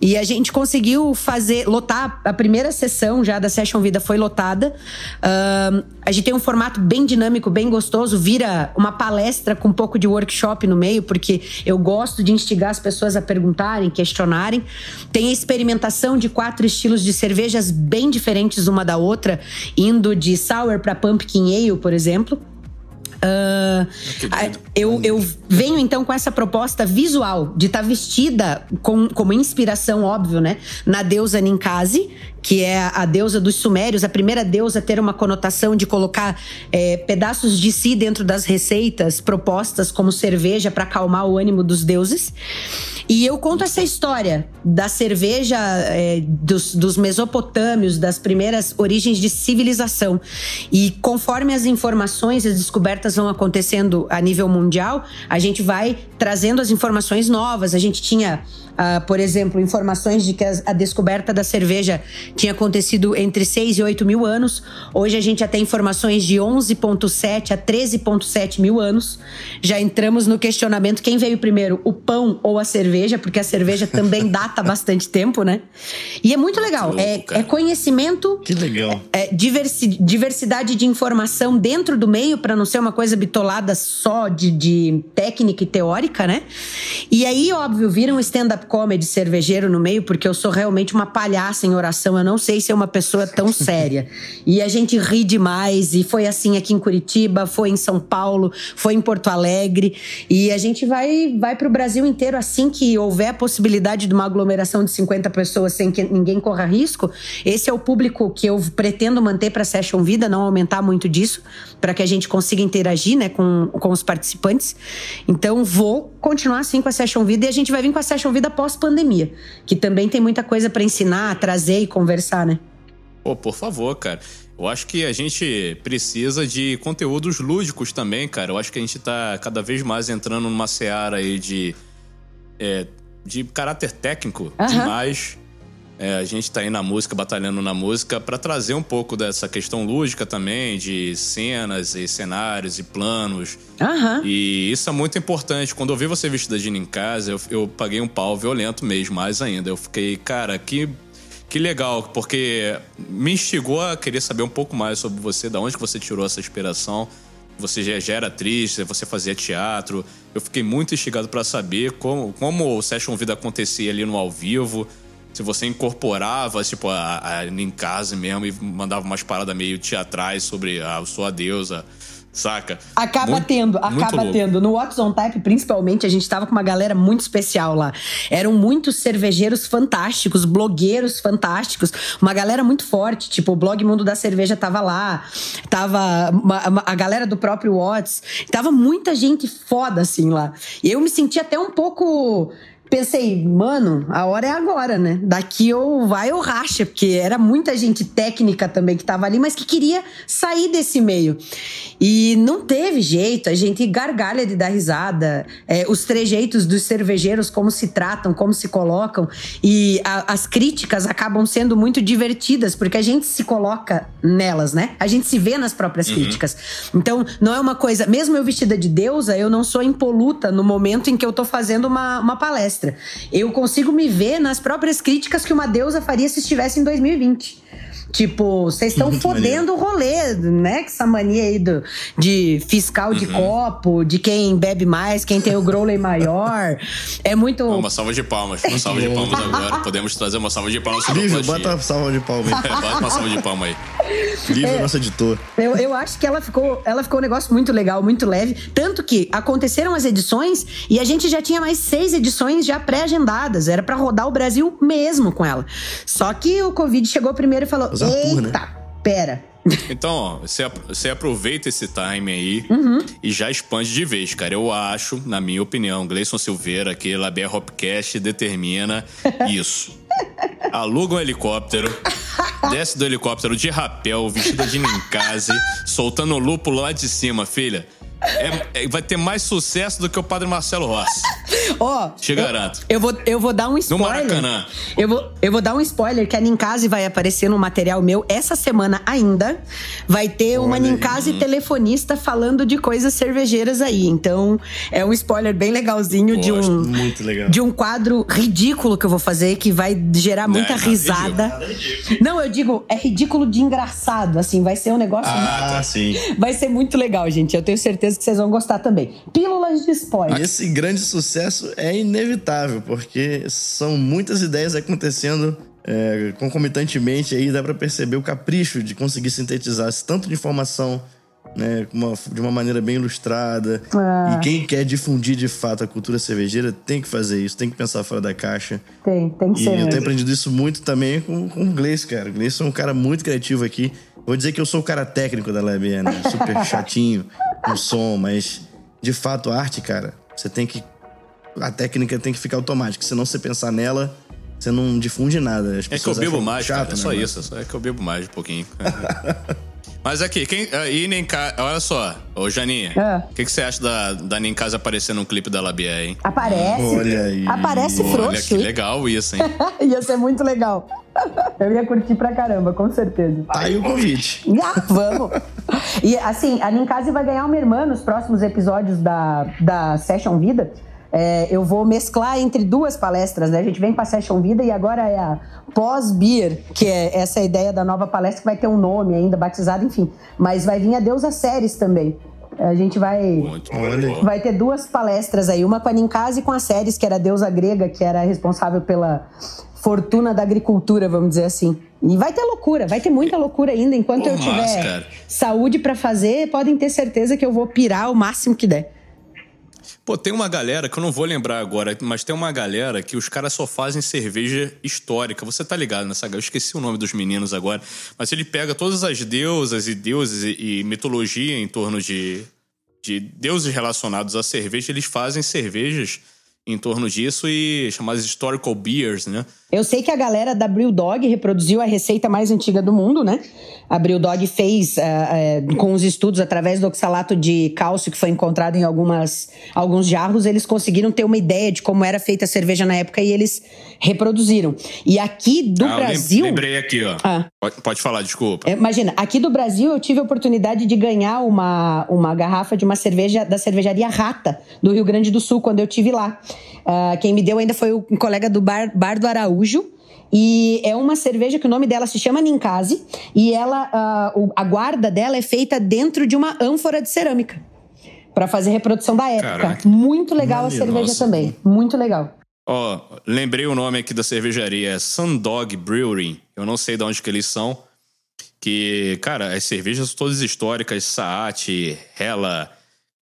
E a gente conseguiu fazer, lotar a primeira sessão já da Session Vida foi lotada. Ahn, a gente tem um formato bem dinâmico, bem gostoso, vira uma palestra com um pouco de workshop no meio, porque eu gosto de instigar as pessoas a perguntarem, questionarem. Tem a experimentação de quatro estilos de cervejas bem diferentes uma da outra, indo de sour para pumpkin ale, por exemplo. Ah, eu, eu venho então com essa proposta visual de estar vestida com, como inspiração, óbvio, né? Na deusa Ninkasi, que é a deusa dos sumérios, a primeira deusa a ter uma conotação de colocar eh, pedaços de si dentro das receitas propostas como cerveja para acalmar o ânimo dos deuses. E eu conto essa história da cerveja eh, dos, dos mesopotâmios, das primeiras origens de civilização. E conforme as informações e as descobertas vão acontecendo a nível mundial, a gente vai trazendo as informações novas. A gente tinha, ah, por exemplo, informações de que as- a descoberta da cerveja tinha acontecido entre 6 e 8 mil anos. Hoje a gente já tem informações de 11,7 a 13,7 mil anos. Já entramos no questionamento: quem veio primeiro, o pão ou a cerveja? Porque a cerveja também <laughs> data bastante tempo, né? E é muito legal. é, é conhecimento Que legal. é, diversi- diversidade de informação dentro do meio para não ser uma coisa bitolada só de, de técnica e teórica, né? E aí, óbvio, vira um stand-up comedy cervejeiro no meio, porque eu sou realmente uma palhaça em oração. Eu não sei ser uma pessoa tão <laughs> séria. E a gente ri demais. E foi assim aqui em Curitiba, foi em São Paulo, foi em Porto Alegre. E a gente vai, vai para o Brasil inteiro assim que houver a possibilidade de uma aglomeração de 50 pessoas sem que ninguém corra risco. Esse é o público que eu pretendo manter para a Session Vida, não aumentar muito disso, para que a gente consiga interagir né, com, com os participantes. Então, vou continuar assim com a Session Vida e a gente vai vir com a Session Vida pós-pandemia, que também tem muita coisa para ensinar, trazer e conversar, né? Pô, por favor, cara. Eu acho que a gente precisa de conteúdos lúdicos também, cara. Eu acho que a gente tá cada vez mais entrando numa seara aí de. é, de caráter técnico demais. É, a gente tá aí na música, batalhando na música, para trazer um pouco dessa questão lúdica também, de cenas e cenários e planos. Aham. E isso é muito importante. Quando eu vi você vestida de Nina em casa, eu, eu paguei um pau violento mesmo, mais ainda. Eu fiquei, cara, que, que legal, porque me instigou a querer saber um pouco mais sobre você, da onde que você tirou essa inspiração. Você já, já era atriz, você fazia teatro. Eu fiquei muito instigado para saber como, como o Session Vida acontecia ali no ao vivo. Se você incorporava, tipo, a, a em casa mesmo e mandava umas paradas meio teatrais sobre a sua deusa, saca? Acaba Muito- tendo, acaba tendo. No What's on Type, principalmente, a gente tava com uma galera muito especial lá. Eram muitos cervejeiros fantásticos, blogueiros fantásticos, uma galera muito forte. Tipo, o blog Mundo da Cerveja tava lá, tava uma- uma- a galera do próprio What's. Tava muita gente foda, assim, lá. E eu me senti até um pouco. Pensei, mano, a hora é agora, né? Daqui ou vai ou racha, porque era muita gente técnica também que tava ali, mas que queria sair desse meio. E não teve jeito, a gente gargalha de dar risada, é, os trejeitos dos cervejeiros, como se tratam, como se colocam, e a- as críticas acabam sendo muito divertidas, porque a gente se coloca nelas, né? A gente se vê nas próprias Uhum. críticas. Então, não é uma coisa. Mesmo eu vestida de deusa, eu não sou impoluta no momento em que eu tô fazendo uma, uma palestra. Eu consigo me ver nas próprias críticas que uma deusa faria se estivesse em 2020. Tipo, vocês estão <laughs> fodendo o rolê, né? Com essa mania aí do, de fiscal de copo, de quem bebe mais, quem tem o growler maior. <laughs> É muito. Uma salva de palmas, uma salva de palmas agora. <laughs> Podemos trazer uma salva de palmas Lívio, bota uma salva de palmas aí. Bota uma salva de palmas aí. Lívio é É. nosso editor. Eu, eu acho que ela ficou, ela ficou um negócio muito legal, muito leve. Tanto que aconteceram as edições e a gente já tinha mais seis edições já pré-agendadas. Era pra rodar o Brasil mesmo com ela. Só que o Covid chegou primeiro e falou: Zapur, né? Eita, pera. <laughs> Então, ó, você, você aproveita esse time aí Uhum. e já expande de vez, cara. Eu acho, na minha opinião, Gleison Silveira, que Laber Hopcast determina <laughs> isso. Aluga um helicóptero, desce do helicóptero de rapel, vestida de Ninkase, soltando o lúpulo lá de cima, filha. É- é- vai ter mais sucesso do que o Padre Marcelo Rossi. Ó, Te garanto. eu vou, eu vou dar um No spoiler. Maracanã. Eu vou, eu vou dar um spoiler que a Ninkase vai aparecer no material meu essa semana ainda. Vai ter uma Olha aí. Ninkase telefonista falando de coisas cervejeiras aí. Então, é um spoiler bem legalzinho de um Muito legal. de um quadro ridículo que eu vou fazer que vai gerar muita Não, não, risada. Não, eu digo, é ridículo de engraçado, assim, vai ser um negócio Ah, sim. Vai ser muito legal, gente. Eu tenho certeza que vocês vão gostar também. Pílulas de spoiler. E esse grande sucesso é inevitável, porque são muitas ideias acontecendo é, concomitantemente aí, dá pra perceber o capricho de conseguir sintetizar esse tanto de informação né, uma- de uma maneira bem ilustrada. Ah. E quem quer difundir de fato a cultura cervejeira tem que fazer isso, tem que pensar fora da caixa. Tem, tem que E ser. eu tenho mesmo. aprendido isso muito também com, com o Gleice, cara. O Gleice é um cara muito criativo aqui. Vou dizer que eu sou o cara técnico da LabN, né? <laughs> super chatinho no som, mas de fato a arte, cara, você tem que. A técnica tem que ficar automática. Se não você pensar nela, você não difunde nada. As É que eu bebo mais, chato, cara. É só né, isso. É só é que eu bebo mais um pouquinho. <laughs> Mas aqui, quem. E nem ca- Olha só, ô Janinha. Ah. O que, que você acha da, da Ninkase aparecer num clipe da Labier, hein? Aparece. Olha aí. Aparece Olha frouxo. que hein? legal isso, hein? <laughs> ia ser muito legal. Eu ia curtir pra caramba, com certeza. Tá aí o convite. Ah, vamos! E assim, a Ninkase vai ganhar uma irmã nos próximos episódios da, da Session Vida. É, eu vou mesclar entre duas palestras, né? A gente vem com a Session Vida e agora é a Pós-Beer, que é essa ideia da nova palestra que vai ter um nome ainda, batizado, enfim. Mas vai vir a Deusa Séries também. A gente vai. Vai ter duas palestras aí, uma com a Ninkase e com a Séries, que era a deusa grega, que era responsável pela fortuna da agricultura, vamos dizer assim. E vai ter loucura, vai ter muita loucura ainda. Enquanto eu tiver saúde pra fazer, podem ter certeza que eu vou pirar o máximo que der. Pô, tem uma galera que eu não vou lembrar agora, mas tem uma galera que os caras só fazem cerveja histórica. Você tá ligado nessa galera? Eu esqueci o nome dos meninos agora. Mas ele pega todas as deusas e deuses e, e mitologia em torno de, de deuses relacionados à cerveja. Eles fazem cervejas em torno disso e chamadas historical beers, né? Eu sei que a galera da Brewdog reproduziu a receita mais antiga do mundo, né? A Brewdog fez uh, uh, com os estudos através do oxalato de cálcio que foi encontrado em algumas, alguns jarros, eles conseguiram ter uma ideia de como era feita a cerveja na época e eles reproduziram. E aqui do Ah, Brasil. Lembrei aqui, ó. Ah. Pode, pode falar, desculpa. É, Imagina, aqui do Brasil eu tive a oportunidade de ganhar uma, uma garrafa de uma cerveja da cervejaria Rata, do Rio Grande do Sul, quando eu tive lá. Ah, quem me deu ainda foi um colega do Bar, Bar do Araújo. E é uma cerveja que o nome dela se chama Ninkasi. E ela, o- a guarda dela é feita dentro de uma ânfora de cerâmica. Para fazer reprodução da época. Caraca. Muito legal Maneiro, a cerveja nossa. também. Muito legal. Ó, lembrei o nome aqui da cervejaria, é Sundog Brewery. Eu não sei de onde que eles são. Que, cara, as cervejas todas históricas, Saat, Hella.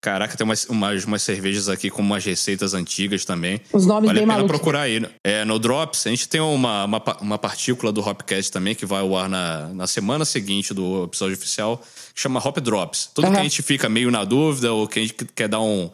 Caraca, tem umas, umas, umas cervejas aqui com umas receitas antigas também. Os nomes vale bem a pena procurar aí. É, no Drops, a gente tem uma, uma, uma partícula do Hopcast também que vai ao ar na, na semana seguinte do episódio oficial, que chama Hop Drops. Tudo que Aham. a gente fica meio na dúvida ou que a gente quer dar um,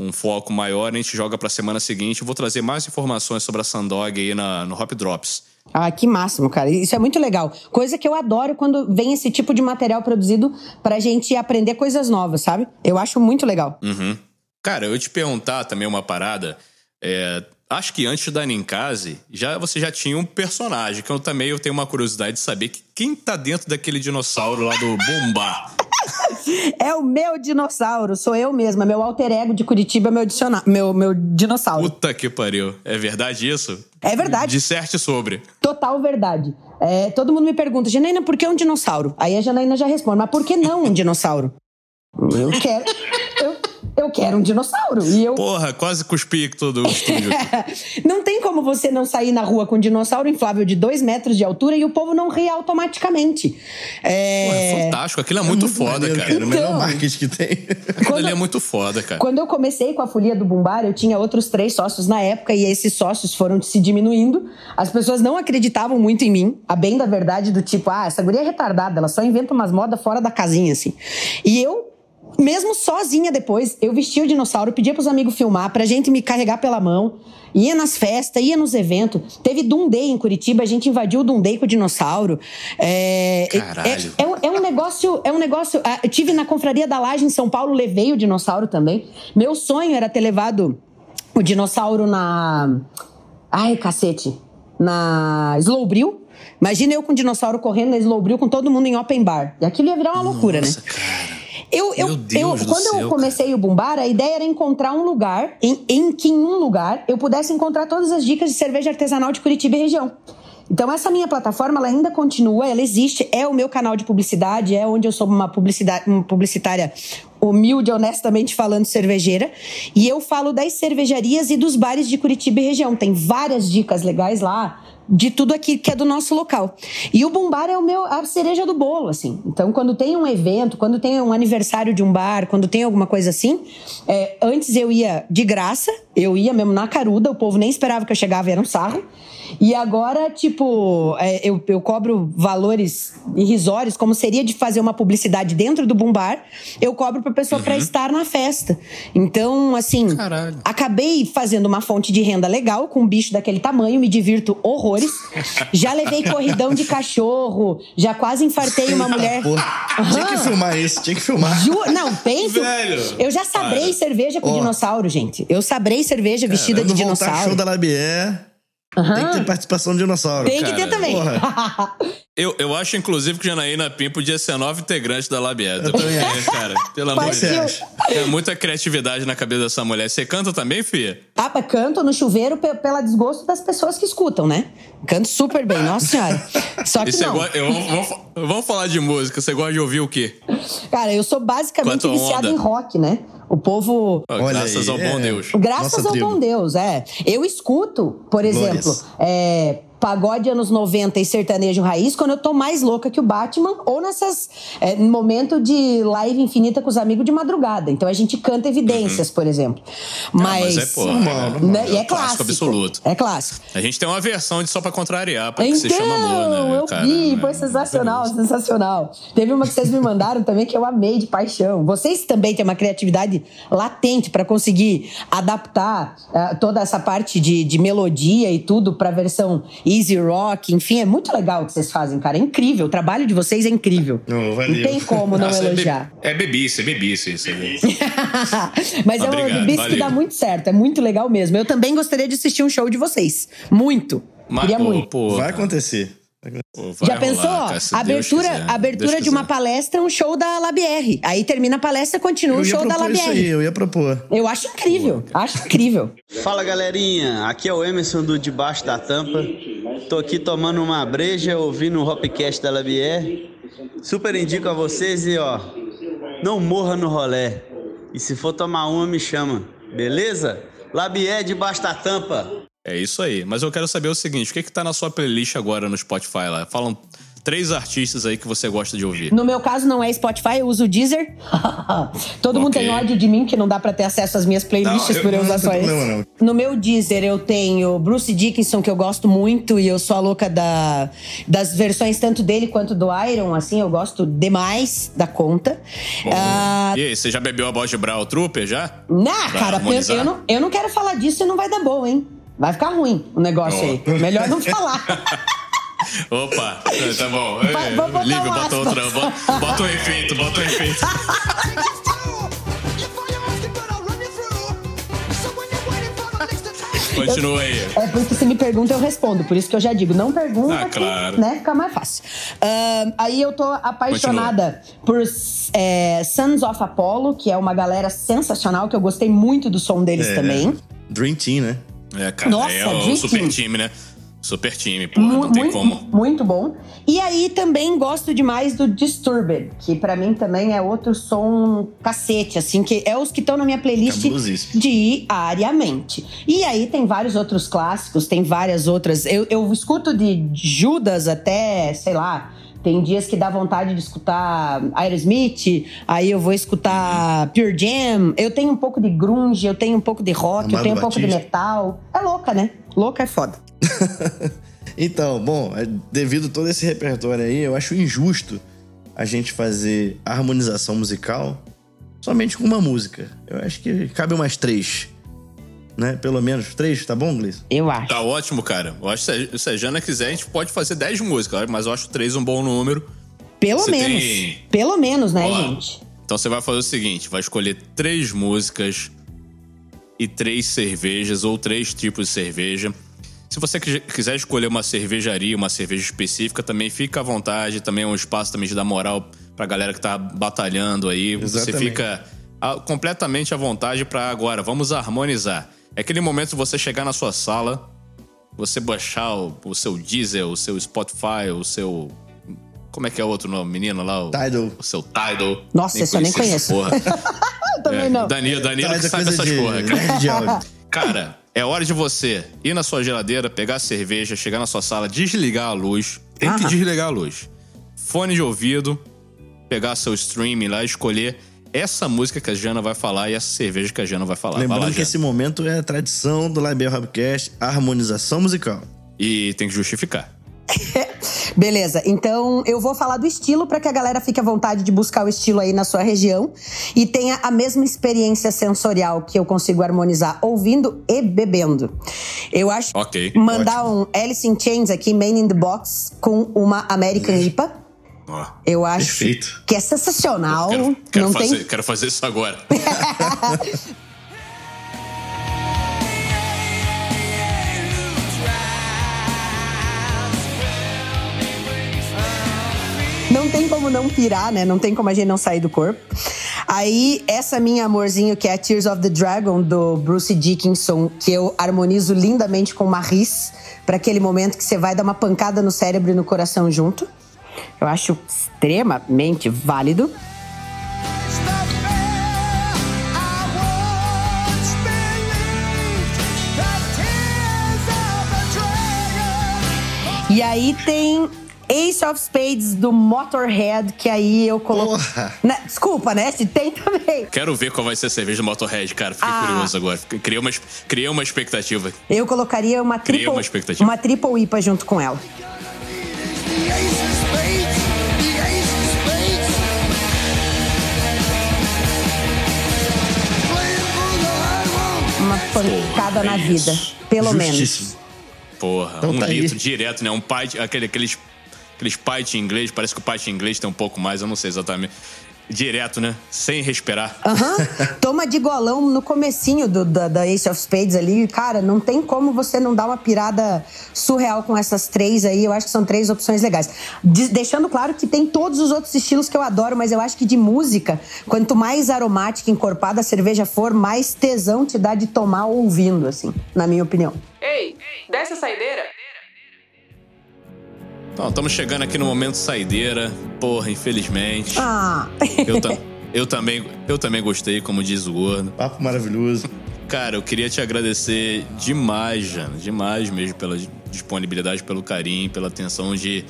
um foco maior, a gente joga pra semana seguinte. Eu vou trazer mais informações sobre a Sandog aí na, no Hop Drops. Ah, que máximo, cara. Isso é muito legal. Coisa que eu adoro quando vem esse tipo de material produzido pra gente aprender coisas novas, sabe? Eu acho muito legal. Uhum. Cara, eu ia te perguntar também uma parada. É, acho que antes da Ninkasi, já, você já tinha um personagem, que eu também eu tenho uma curiosidade de saber que- quem tá dentro daquele dinossauro lá do Bombar. <laughs> É o meu dinossauro, sou eu mesma. Meu alter ego de Curitiba é meu, meu, meu dinossauro. Puta que pariu. É verdade isso? É verdade. Disserte sobre. Total verdade. É, todo mundo me pergunta, Janaína, por que um dinossauro? Aí a Janaína já responde, mas por que não um dinossauro? Eu quero. <laughs> Eu, eu quero um dinossauro. E eu. Porra, quase cuspi todo o estúdio. <laughs> não tem como você não sair na rua com um dinossauro inflável de dois metros de altura e o povo não rir automaticamente. É... Pô, é fantástico. Aquilo é muito, foda, maneiro, cara. cara. O melhor Então. marketing que tem. Aquilo ali é muito foda, cara. Quando eu comecei com a folia do Bumbar, eu tinha outros três sócios na época e esses sócios foram se diminuindo. As pessoas não acreditavam muito em mim, a bem da verdade, do tipo, ah, essa guria é retardada, ela só inventa umas modas fora da casinha, assim. E eu, mesmo sozinha depois, eu vestia o dinossauro, pedia pros amigos filmar, pra gente me carregar pela mão. Ia nas festas, ia nos eventos. Teve Dundee em Curitiba, a gente invadiu o Dundee com o dinossauro. É, Caralho. é- é um- é um negócio, é um negócio. ah, Eu tive na confraria da Laje em São Paulo, levei o dinossauro também. Meu sonho era ter levado o dinossauro na. Ai, cacete. Na Slowbril. Imagina eu com o dinossauro correndo na Slowbril com todo mundo em open bar. E aquilo ia virar uma loucura, né? Eu, eu, eu, do quando céu, eu comecei o Bumbar, a ideia era encontrar um lugar em, em que em um lugar eu pudesse encontrar todas as dicas de cerveja artesanal de Curitiba e região. Então essa minha plataforma ela ainda continua, ela existe, é o meu canal de publicidade, é onde eu sou uma, publicidade, uma publicitária humilde, honestamente falando, cervejeira. E eu falo das cervejarias e dos bares de Curitiba e região. Tem várias dicas legais lá de tudo aqui que é do nosso local. E o Bumbar é o meu a cereja do bolo, assim. Então, quando tem um evento, quando tem um aniversário de um bar, quando tem alguma coisa assim, é, antes eu ia de graça, eu ia mesmo na caruda, o povo nem esperava que eu chegava, era um sarro. E agora, tipo, é, eu, eu cobro valores irrisórios, como seria de fazer uma publicidade dentro do Bumbar, eu cobro pra pessoa pra estar na festa. Então, assim, acabei fazendo uma fonte de renda legal com um bicho daquele tamanho, me divirto horrores. Já levei corridão de cachorro, já quase infartei uma mulher. Porra, tinha que filmar isso, tinha que filmar. Ju- Não, penso. Velho. Eu já sabrei Para. cerveja com Ó. dinossauro, gente. Eu sabrei cerveja vestida de dinossauro. show da Labier, tem que ter participação de dinossauro. Tem que ter Cara, também. porra. <laughs> Eu, eu acho, inclusive, que Janaína Pim podia ser a nova integrante da Labieda. Eu também É, cara, pelo amor de. Deus. Tem muita criatividade na cabeça dessa mulher. Você canta também, Fia? Ah, canto no chuveiro pe- pela desgosto das pessoas que escutam, né? Canto super bem, nossa senhora. Só que não. eu- vamos, vamos falar de música. Você gosta de ouvir o quê? Cara, eu sou basicamente viciada em rock, né? O povo. Ó, graças ao bom Deus. Graças Nossa ao tribo. bom Deus, é. Eu escuto, por exemplo, Glórias. é, pagode anos 90 e sertanejo raiz quando eu tô mais louca que o Batman ou nessas é, momento de live infinita com os amigos de madrugada. Então a gente canta evidências, por exemplo. Mas, mas é, pô, né? é E é um clássico clássico. absoluto. É clássico. A gente tem uma versão de Só Pra Contrariar, porque se Então, chama Amor, né, eu cara? vi, foi sensacional, sensacional. Teve uma que vocês me mandaram também que eu amei de paixão. Vocês também têm uma criatividade latente para conseguir adaptar ah, toda essa parte de, de melodia e tudo para versão easy rock, enfim, é muito legal o que vocês fazem, cara. É incrível. O trabalho de vocês é incrível. Oh, valeu. Não tem como não Nossa, é be- elogiar. É bebice, é bebice isso aí. <laughs> Mas é uma Obrigado, bebice que dá muito certo, é muito legal mesmo. Eu também gostaria de assistir um show de vocês. Muito. Mas, Queria pô, muito. pô, Vai acontecer. Vai Já rolar, pensou? Deus abertura quiser, abertura de uma palestra, um show da Labier. Aí termina a palestra, continua Eu o ia show da propor isso aí, Labier. eu ia propor. Eu acho incrível, acho incrível. Fala galerinha, aqui é o Emerson do Debaixo da Tampa. Tô aqui tomando uma breja, ouvindo o Hopcast da Labier. Super indico a vocês e ó, não morra no rolé. E se for tomar uma, me chama, beleza? Labier debaixo da tampa. É isso aí. Mas eu quero saber o seguinte: o que, que tá na sua playlist agora no Spotify lá? Falam três artistas aí que você gosta de ouvir. No meu caso, não é Spotify, eu uso o Deezer. <laughs> Todo mundo Ok. tem ódio de mim, que não dá pra ter acesso às minhas playlists Não, eu- por eu não usar tem só problema, No meu Deezer, eu tenho Bruce Dickinson, que eu gosto muito, e eu sou a louca da, das versões tanto dele quanto do Iron, assim, eu gosto demais da conta. Ah, E aí, você já bebeu a Bosch Brau Trooper já? Nah, Pra cara, eu, eu não, eu não quero falar disso e não vai dar bom, hein? Vai ficar ruim o negócio aí. Melhor não falar. <laughs> Opa, tá bom. Vai- um bota aspas. outra. Bota, bota um efeito, bota um efeito. <laughs> Continua aí. É porque se me pergunta, eu respondo. Por isso que eu já digo, não pergunta, Ah, que, claro. né? Fica mais fácil. Ahn, aí eu tô apaixonada por é, Sons of Apollo, que é uma galera sensacional, que eu gostei muito do som deles É. também. Dream Team, né? É, cara, Nossa, é o Dream super time, né? Super time, porra, Mu- não tem muito, como. muito bom. E aí também gosto demais do Disturbed, que pra mim também é outro som cacete, assim, que é os que estão na minha playlist diariamente. E aí tem vários outros clássicos, tem várias outras. Eu, eu escuto de Judas até, sei lá. Tem dias que dá vontade de escutar Aerosmith, aí eu vou escutar Pure Jam. Eu tenho um pouco de grunge, eu tenho um pouco de rock, eu Amado tenho um pouco de Batista. metal. É louca, né? Louca é foda. <laughs> Então, bom, é, devido a todo esse repertório aí, eu acho injusto a gente fazer harmonização musical somente com uma música. Eu acho que cabe umas três. Né? Pelo menos três, tá bom, Gleison? Eu acho. Tá ótimo, cara. Eu acho que se- a Jana quiser, a gente pode fazer 10 músicas, mas eu acho três um bom número. Pelo Você menos. tem- Pelo menos, né, Ó, gente? Então você vai fazer o seguinte: vai escolher três músicas e três cervejas, ou três tipos de cerveja. Se você qui- quiser escolher uma cervejaria, uma cerveja específica, também fica à vontade. Também é um espaço também de dar moral pra galera que tá batalhando aí. Você Exatamente. fica ah, completamente à vontade pra agora. Vamos harmonizar. É aquele momento de você chegar na sua sala, você baixar o, o seu Diesel, o seu Spotify, o seu. Como é que é o outro nome, menino lá? O, Tidal. O seu Tidal. Nossa, esse eu nem conheço. Porra. <laughs> Também É, não. Danilo, Danilo Tidal que é sabe essas de porra. áudio. <laughs> Cara, é hora de você ir na sua geladeira, pegar a cerveja, chegar na sua sala, desligar a luz. Tem que Aham. desligar a luz. Fone de ouvido, pegar seu streaming lá, escolher essa música que a Jana vai falar e essa cerveja que a Jana vai falar. Vai Lembrando lá, que Jana. esse momento é a tradição do Liber Hubcast, a harmonização musical. E tem que justificar. <laughs> Beleza, então eu vou falar do estilo para que a galera fique à vontade de buscar o estilo aí na sua região e tenha a mesma experiência sensorial que eu consigo harmonizar ouvindo e bebendo. Eu acho Ok. mandar um Alice in Chains aqui, Man in the Box, com uma American IPA. Ó, Eu acho Perfeito. que é sensacional. quero, quero Não fazer, tem quero fazer isso agora. <laughs> Não tem como não pirar, né? Não tem como a gente não sair do corpo. Aí, essa minha amorzinho, que é a Tears of the Dragon, do Bruce Dickinson, que eu harmonizo lindamente com Maris, para aquele momento que você vai dar uma pancada no cérebro e no coração junto. Eu acho extremamente válido. E aí tem Ace of Spades do Motorhead, que aí eu coloco. Né, Desculpa, né? Se tem também. Quero ver qual vai ser a cerveja do Motorhead, cara. Fiquei Ah. curioso agora. Criei uma, criei uma expectativa. Eu colocaria uma triple, uma expectativa. uma triple IPA junto com ela. Uma pancada na vida, pelo menos. Justíssimo. Porra, Então um tá aí. litro direto, né? Um pint, aquele, aqueles, aqueles pint em inglês, parece que o pint em inglês tem um pouco mais, eu não sei exatamente. Direto, né? Sem respirar. Aham. <laughs> Toma de golão no comecinho do, da, da Ace of Spades ali. Cara, não tem como você não dar uma pirada surreal com essas três aí. Eu acho que são três opções legais. De- deixando claro que tem todos os outros estilos que eu adoro, mas eu acho que de música, quanto mais aromática, encorpada a cerveja for, mais tesão te dá de tomar ouvindo, assim, na minha opinião. Ei, desce a saideira. Então, estamos chegando aqui no momento saideira. Porra, infelizmente. Ah! Eu, tam- eu também, eu também gostei, como diz o gordo. Papo maravilhoso. Cara, eu queria te agradecer demais, Jana. Demais mesmo pela disponibilidade, pelo carinho, pela atenção de,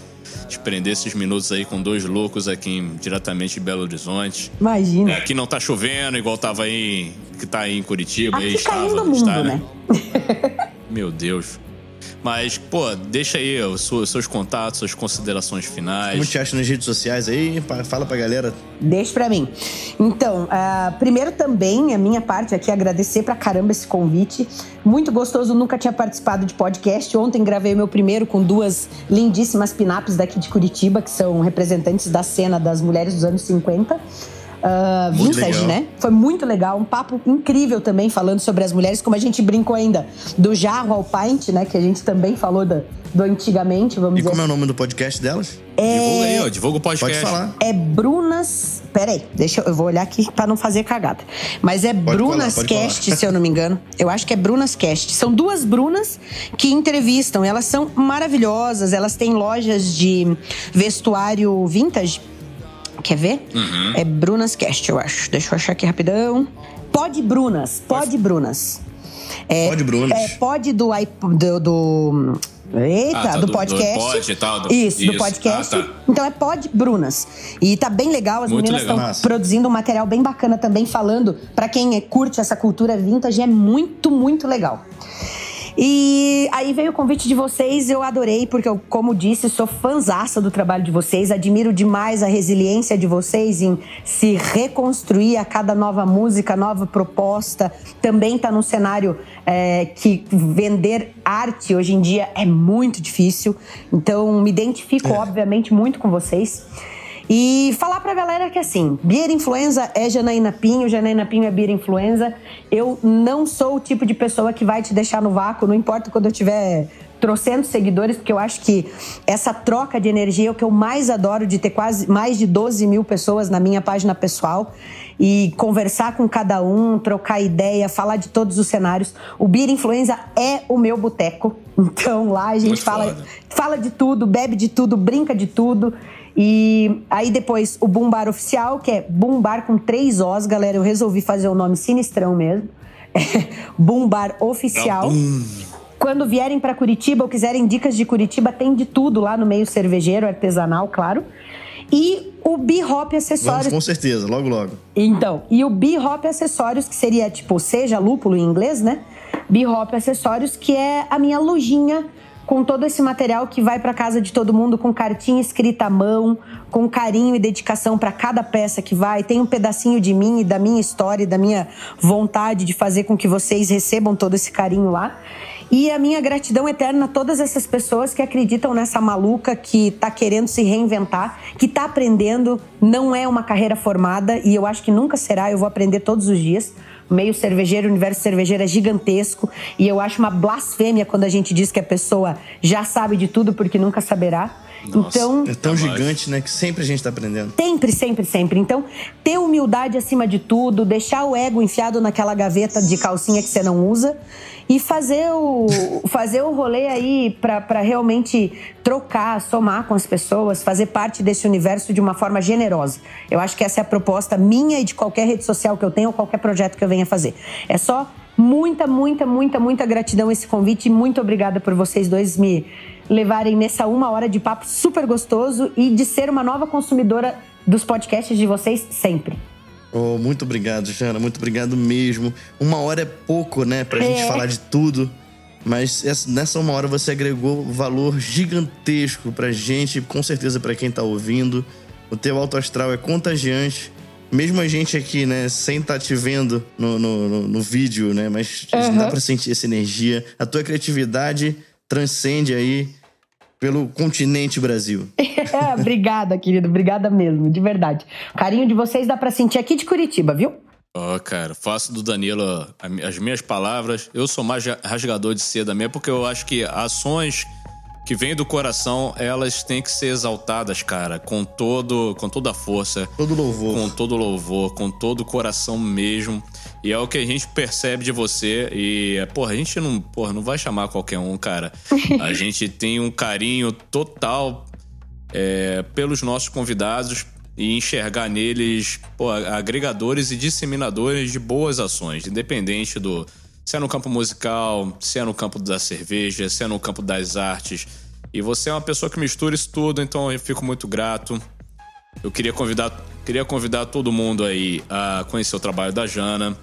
de prender esses minutos aí com dois loucos aqui em- diretamente de Belo Horizonte. Imagina. É, aqui não tá chovendo, igual tava aí, que tá aí em Curitiba. aí Aqui estava, caindo o mundo, está, né? <laughs> Meu Deus. Mas, pô, deixa aí os seus, seus contatos, suas considerações finais. Como te acha nas redes sociais aí? Fala pra galera. Deixa pra mim. Então, ah, primeiro também, a minha parte aqui, agradecer pra caramba esse convite. Muito gostoso, nunca tinha participado de podcast. Ontem gravei o meu primeiro com duas lindíssimas pinaps daqui de Curitiba, que são representantes da cena das mulheres dos anos 50. Ah, Muito vintage, né? Foi muito legal, um papo incrível também falando sobre as mulheres, como a gente brincou ainda do jarro ao pint, né? Que a gente também falou do, do antigamente, vamos E dizer como é o nome do podcast delas? É- Divulga aí, ó. Divulga o Pode podcast. falar. É Brunas. Peraí, deixa eu, eu vou olhar aqui pra não fazer cagada. Mas é Pode Brunas falar, pode Cast, falar. se eu não me engano. Eu acho que é Brunas Cast. São duas Brunas que entrevistam. Elas são maravilhosas. Elas têm lojas de vestuário vintage. Quer ver? Uhum. É Brunas Cast, eu acho. Deixa eu achar aqui rapidão. Pode Brunas. Pode Brunas. É, Pode Brunas. É, pode do, do, do Eita, Ah, tá, do, do- do podcast. pod e tal, do- isso, do isso. podcast. Ah, tá. Então é Pod Brunas. E tá bem legal, as Muito meninas estão produzindo um material bem bacana também, falando pra quem é- curte essa cultura vintage, é muito, muito legal. E aí veio o convite de vocês, eu adorei, porque eu, como disse, sou fanzaça do trabalho de vocês, admiro demais a resiliência de vocês em se reconstruir a cada nova música, nova proposta. Também tá num cenário é, que vender arte hoje em dia é muito difícil. Então, me identifico, obviamente, muito com vocês. E falar pra galera que assim, Beer Influenza é Janaína Pinho, Janaína Pinho é Beer Influenza. Eu não sou o tipo de pessoa que vai te deixar no vácuo, não importa quando eu tiver trocando seguidores, porque eu acho que essa troca de energia é o que eu mais adoro de ter quase mais de 12 mil pessoas na minha página pessoal e conversar com cada um, trocar ideia, falar de todos os cenários. O Beer Influenza é o meu boteco. <laughs> Então lá a gente Muito fala, foda. fala de tudo, bebe de tudo, brinca de tudo. E aí depois o Boom Bar oficial, que é Boom Bar com três Os, galera. Eu resolvi fazer o nome sinistrão mesmo. <laughs> É Boom Bar oficial. Quando vierem para Curitiba ou quiserem dicas de Curitiba, tem de tudo lá no meio cervejeiro, artesanal, claro. E o B-Hop Vamos Acessórios. com certeza, logo logo. Então, e o B-Hop Acessórios, que seria tipo, seja lúpulo em inglês, né? B-Hop Acessórios, que é a minha lojinha com todo esse material que vai para casa de todo mundo, com cartinha escrita à mão, com carinho e dedicação para cada peça que vai. Tem um pedacinho de mim e da minha história, e da minha vontade de fazer com que vocês recebam todo esse carinho lá. E a minha gratidão eterna a todas essas pessoas que acreditam nessa maluca que tá querendo se reinventar, que tá aprendendo, não é uma carreira formada e eu acho que nunca será, eu vou aprender todos os dias. O meio cervejeiro, o universo cervejeiro é gigantesco e eu acho uma blasfêmia quando a gente diz que a pessoa já sabe de tudo porque nunca saberá. então, É tão gigante, né? Que sempre a gente tá aprendendo. Sempre, sempre, sempre. Então, ter humildade acima de tudo, deixar o ego enfiado naquela gaveta de calcinha que você não usa e fazer o, fazer o rolê aí pra realmente trocar, somar com as pessoas, fazer parte desse universo de uma forma generosa. Eu acho que essa é a proposta minha e de qualquer rede social que eu tenha ou qualquer projeto que eu venha fazer. É só muita, muita, muita, muita gratidão esse convite e muito obrigada por vocês dois me levarem nessa uma hora de papo super gostoso e de ser uma nova consumidora dos podcasts de vocês sempre. Oh, muito obrigado, Jana. Muito obrigado mesmo. Uma hora é pouco, né? Pra gente É. falar de tudo. Mas essa- nessa uma hora você agregou valor gigantesco pra gente, com certeza pra quem tá ouvindo. O teu alto astral é contagiante. Mesmo a gente aqui, né, sem estar te vendo no, no, no- no vídeo, né? Mas Uhum. dá pra sentir essa energia. A tua criatividade transcende aí pelo continente Brasil. <laughs> Obrigada, querido. Obrigada mesmo, de verdade. O carinho de vocês dá pra sentir aqui de Curitiba, viu? Ó, oh, cara, faço do Danilo as minhas palavras. Eu sou mais rasgador de seda mesmo, porque eu acho que ações que vêm do coração, elas têm que ser exaltadas, cara, com todo, com toda a força, todo louvor, com todo louvor, com todo o coração mesmo. E é o que a gente percebe de você e, porra, a gente não, porra, não vai chamar qualquer um, cara. <laughs> A gente tem um carinho total é, pelos nossos convidados e enxergar neles pô, agregadores e disseminadores de boas ações, independente do se é no campo musical, se é no campo da cerveja, se é no campo das artes. E você é uma pessoa que mistura isso tudo, então eu fico muito grato. Eu queria convidar, queria convidar todo mundo aí a conhecer o trabalho da Jana.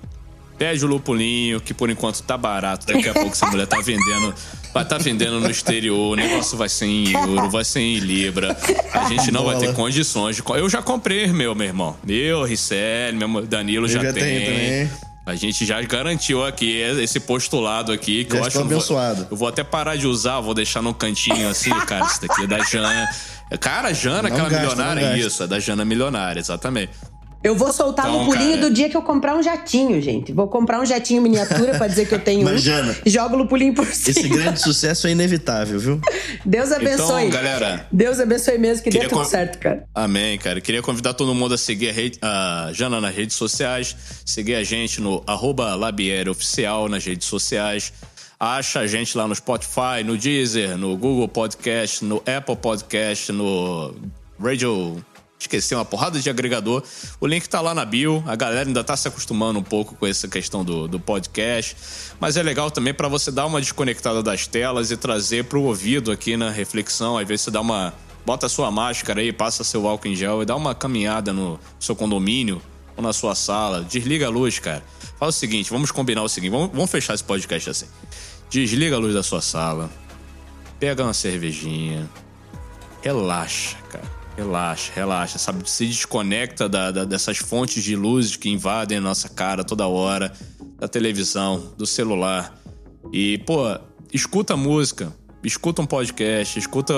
Pede o lupulinho, que por enquanto tá barato. Daqui a pouco essa mulher tá vendendo. Vai estar tá vendendo no exterior. O negócio vai ser em euro, vai ser em Libra. A gente não vai ter condições de. Eu já comprei meu, meu irmão. Meu, Ricelli, meu Danilo já, já tem. também. A gente já garantiu aqui esse postulado aqui, que já eu acho abençoado. Vou, eu vou até parar de usar, vou deixar no cantinho assim, <laughs> cara. Isso daqui é da Jana. Cara, Jana, não aquela gasta, milionária, isso, é da Jana milionária, exatamente. Eu vou soltar então, um pulinho cara... do dia que eu comprar um jatinho, gente. Vou comprar um jatinho miniatura para dizer que eu tenho Imagina, um. E jogo o pulinho por cima. Esse grande sucesso é inevitável, viu? Deus abençoe. Então, galera. Deus abençoe mesmo, que dê tudo conv... certo, cara. Amém, cara. Queria convidar todo mundo a seguir a, rede, a Jana nas redes sociais, seguir a gente no arroba Oficial nas redes sociais. Acha a gente lá no Spotify, no Deezer, no Google Podcast, no Apple Podcast, no Radio esquecer uma porrada de agregador. O link tá lá na bio. A galera ainda tá se acostumando um pouco com essa questão do, do podcast. Mas é legal também para você dar uma desconectada das telas e trazer pro ouvido aqui na reflexão. Às vezes você dá uma. Bota a sua máscara aí, passa seu álcool em gel e dá uma caminhada no seu condomínio ou na sua sala. Desliga a luz, cara. Fala o seguinte, vamos combinar o seguinte, vamos, vamos fechar esse podcast assim. Desliga a luz da sua sala, pega uma cervejinha, relaxa, cara Relaxa, relaxa, sabe? Se desconecta da, da, dessas fontes de luzes que invadem a nossa cara toda hora, da televisão, do celular. E, pô, escuta música, escuta um podcast, escuta,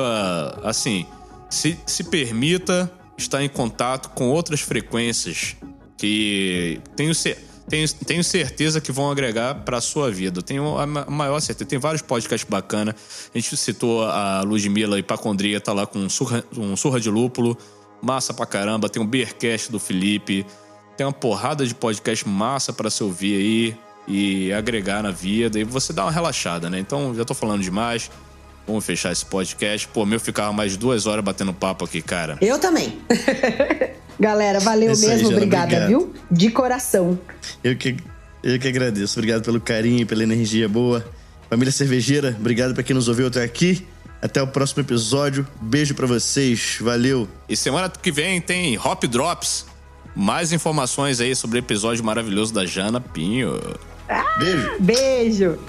assim, se, se permita estar em contato com outras frequências que tenho certeza tenho, tenho certeza que vão agregar para a sua vida. Tenho a maior certeza. Tem vários podcasts bacanas. A gente citou a Ludmilla Ipacondria, tá lá com um surra, um surra de lúpulo. Massa pra caramba. Tem o Beercast do Felipe. Tem uma porrada de podcast massa para se ouvir aí e agregar na vida. E você dá uma relaxada, né? Então, já tô falando demais. Vamos fechar esse podcast. Pô, meu ficava mais duas horas batendo papo aqui, cara. Eu também. <laughs> Galera, valeu Isso mesmo, aí, obrigada, obrigado. viu? De coração. Eu que, eu que agradeço. Obrigado pelo carinho, pela energia boa. Família Cervejeira, obrigado para quem nos ouviu até aqui. Até o próximo episódio. Beijo para vocês. Valeu. E semana que vem tem Hop Drops. Mais informações aí sobre o episódio maravilhoso da Jana Pinho. Ah, beijo. Beijo.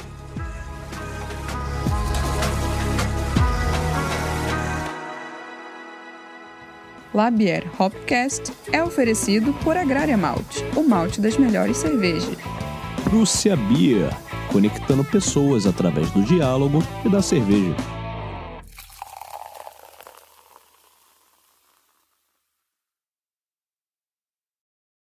Labier Hopcast é oferecido por Agrária Malte, o malte das melhores cervejas. Prússia Beer, conectando pessoas através do diálogo e da cerveja.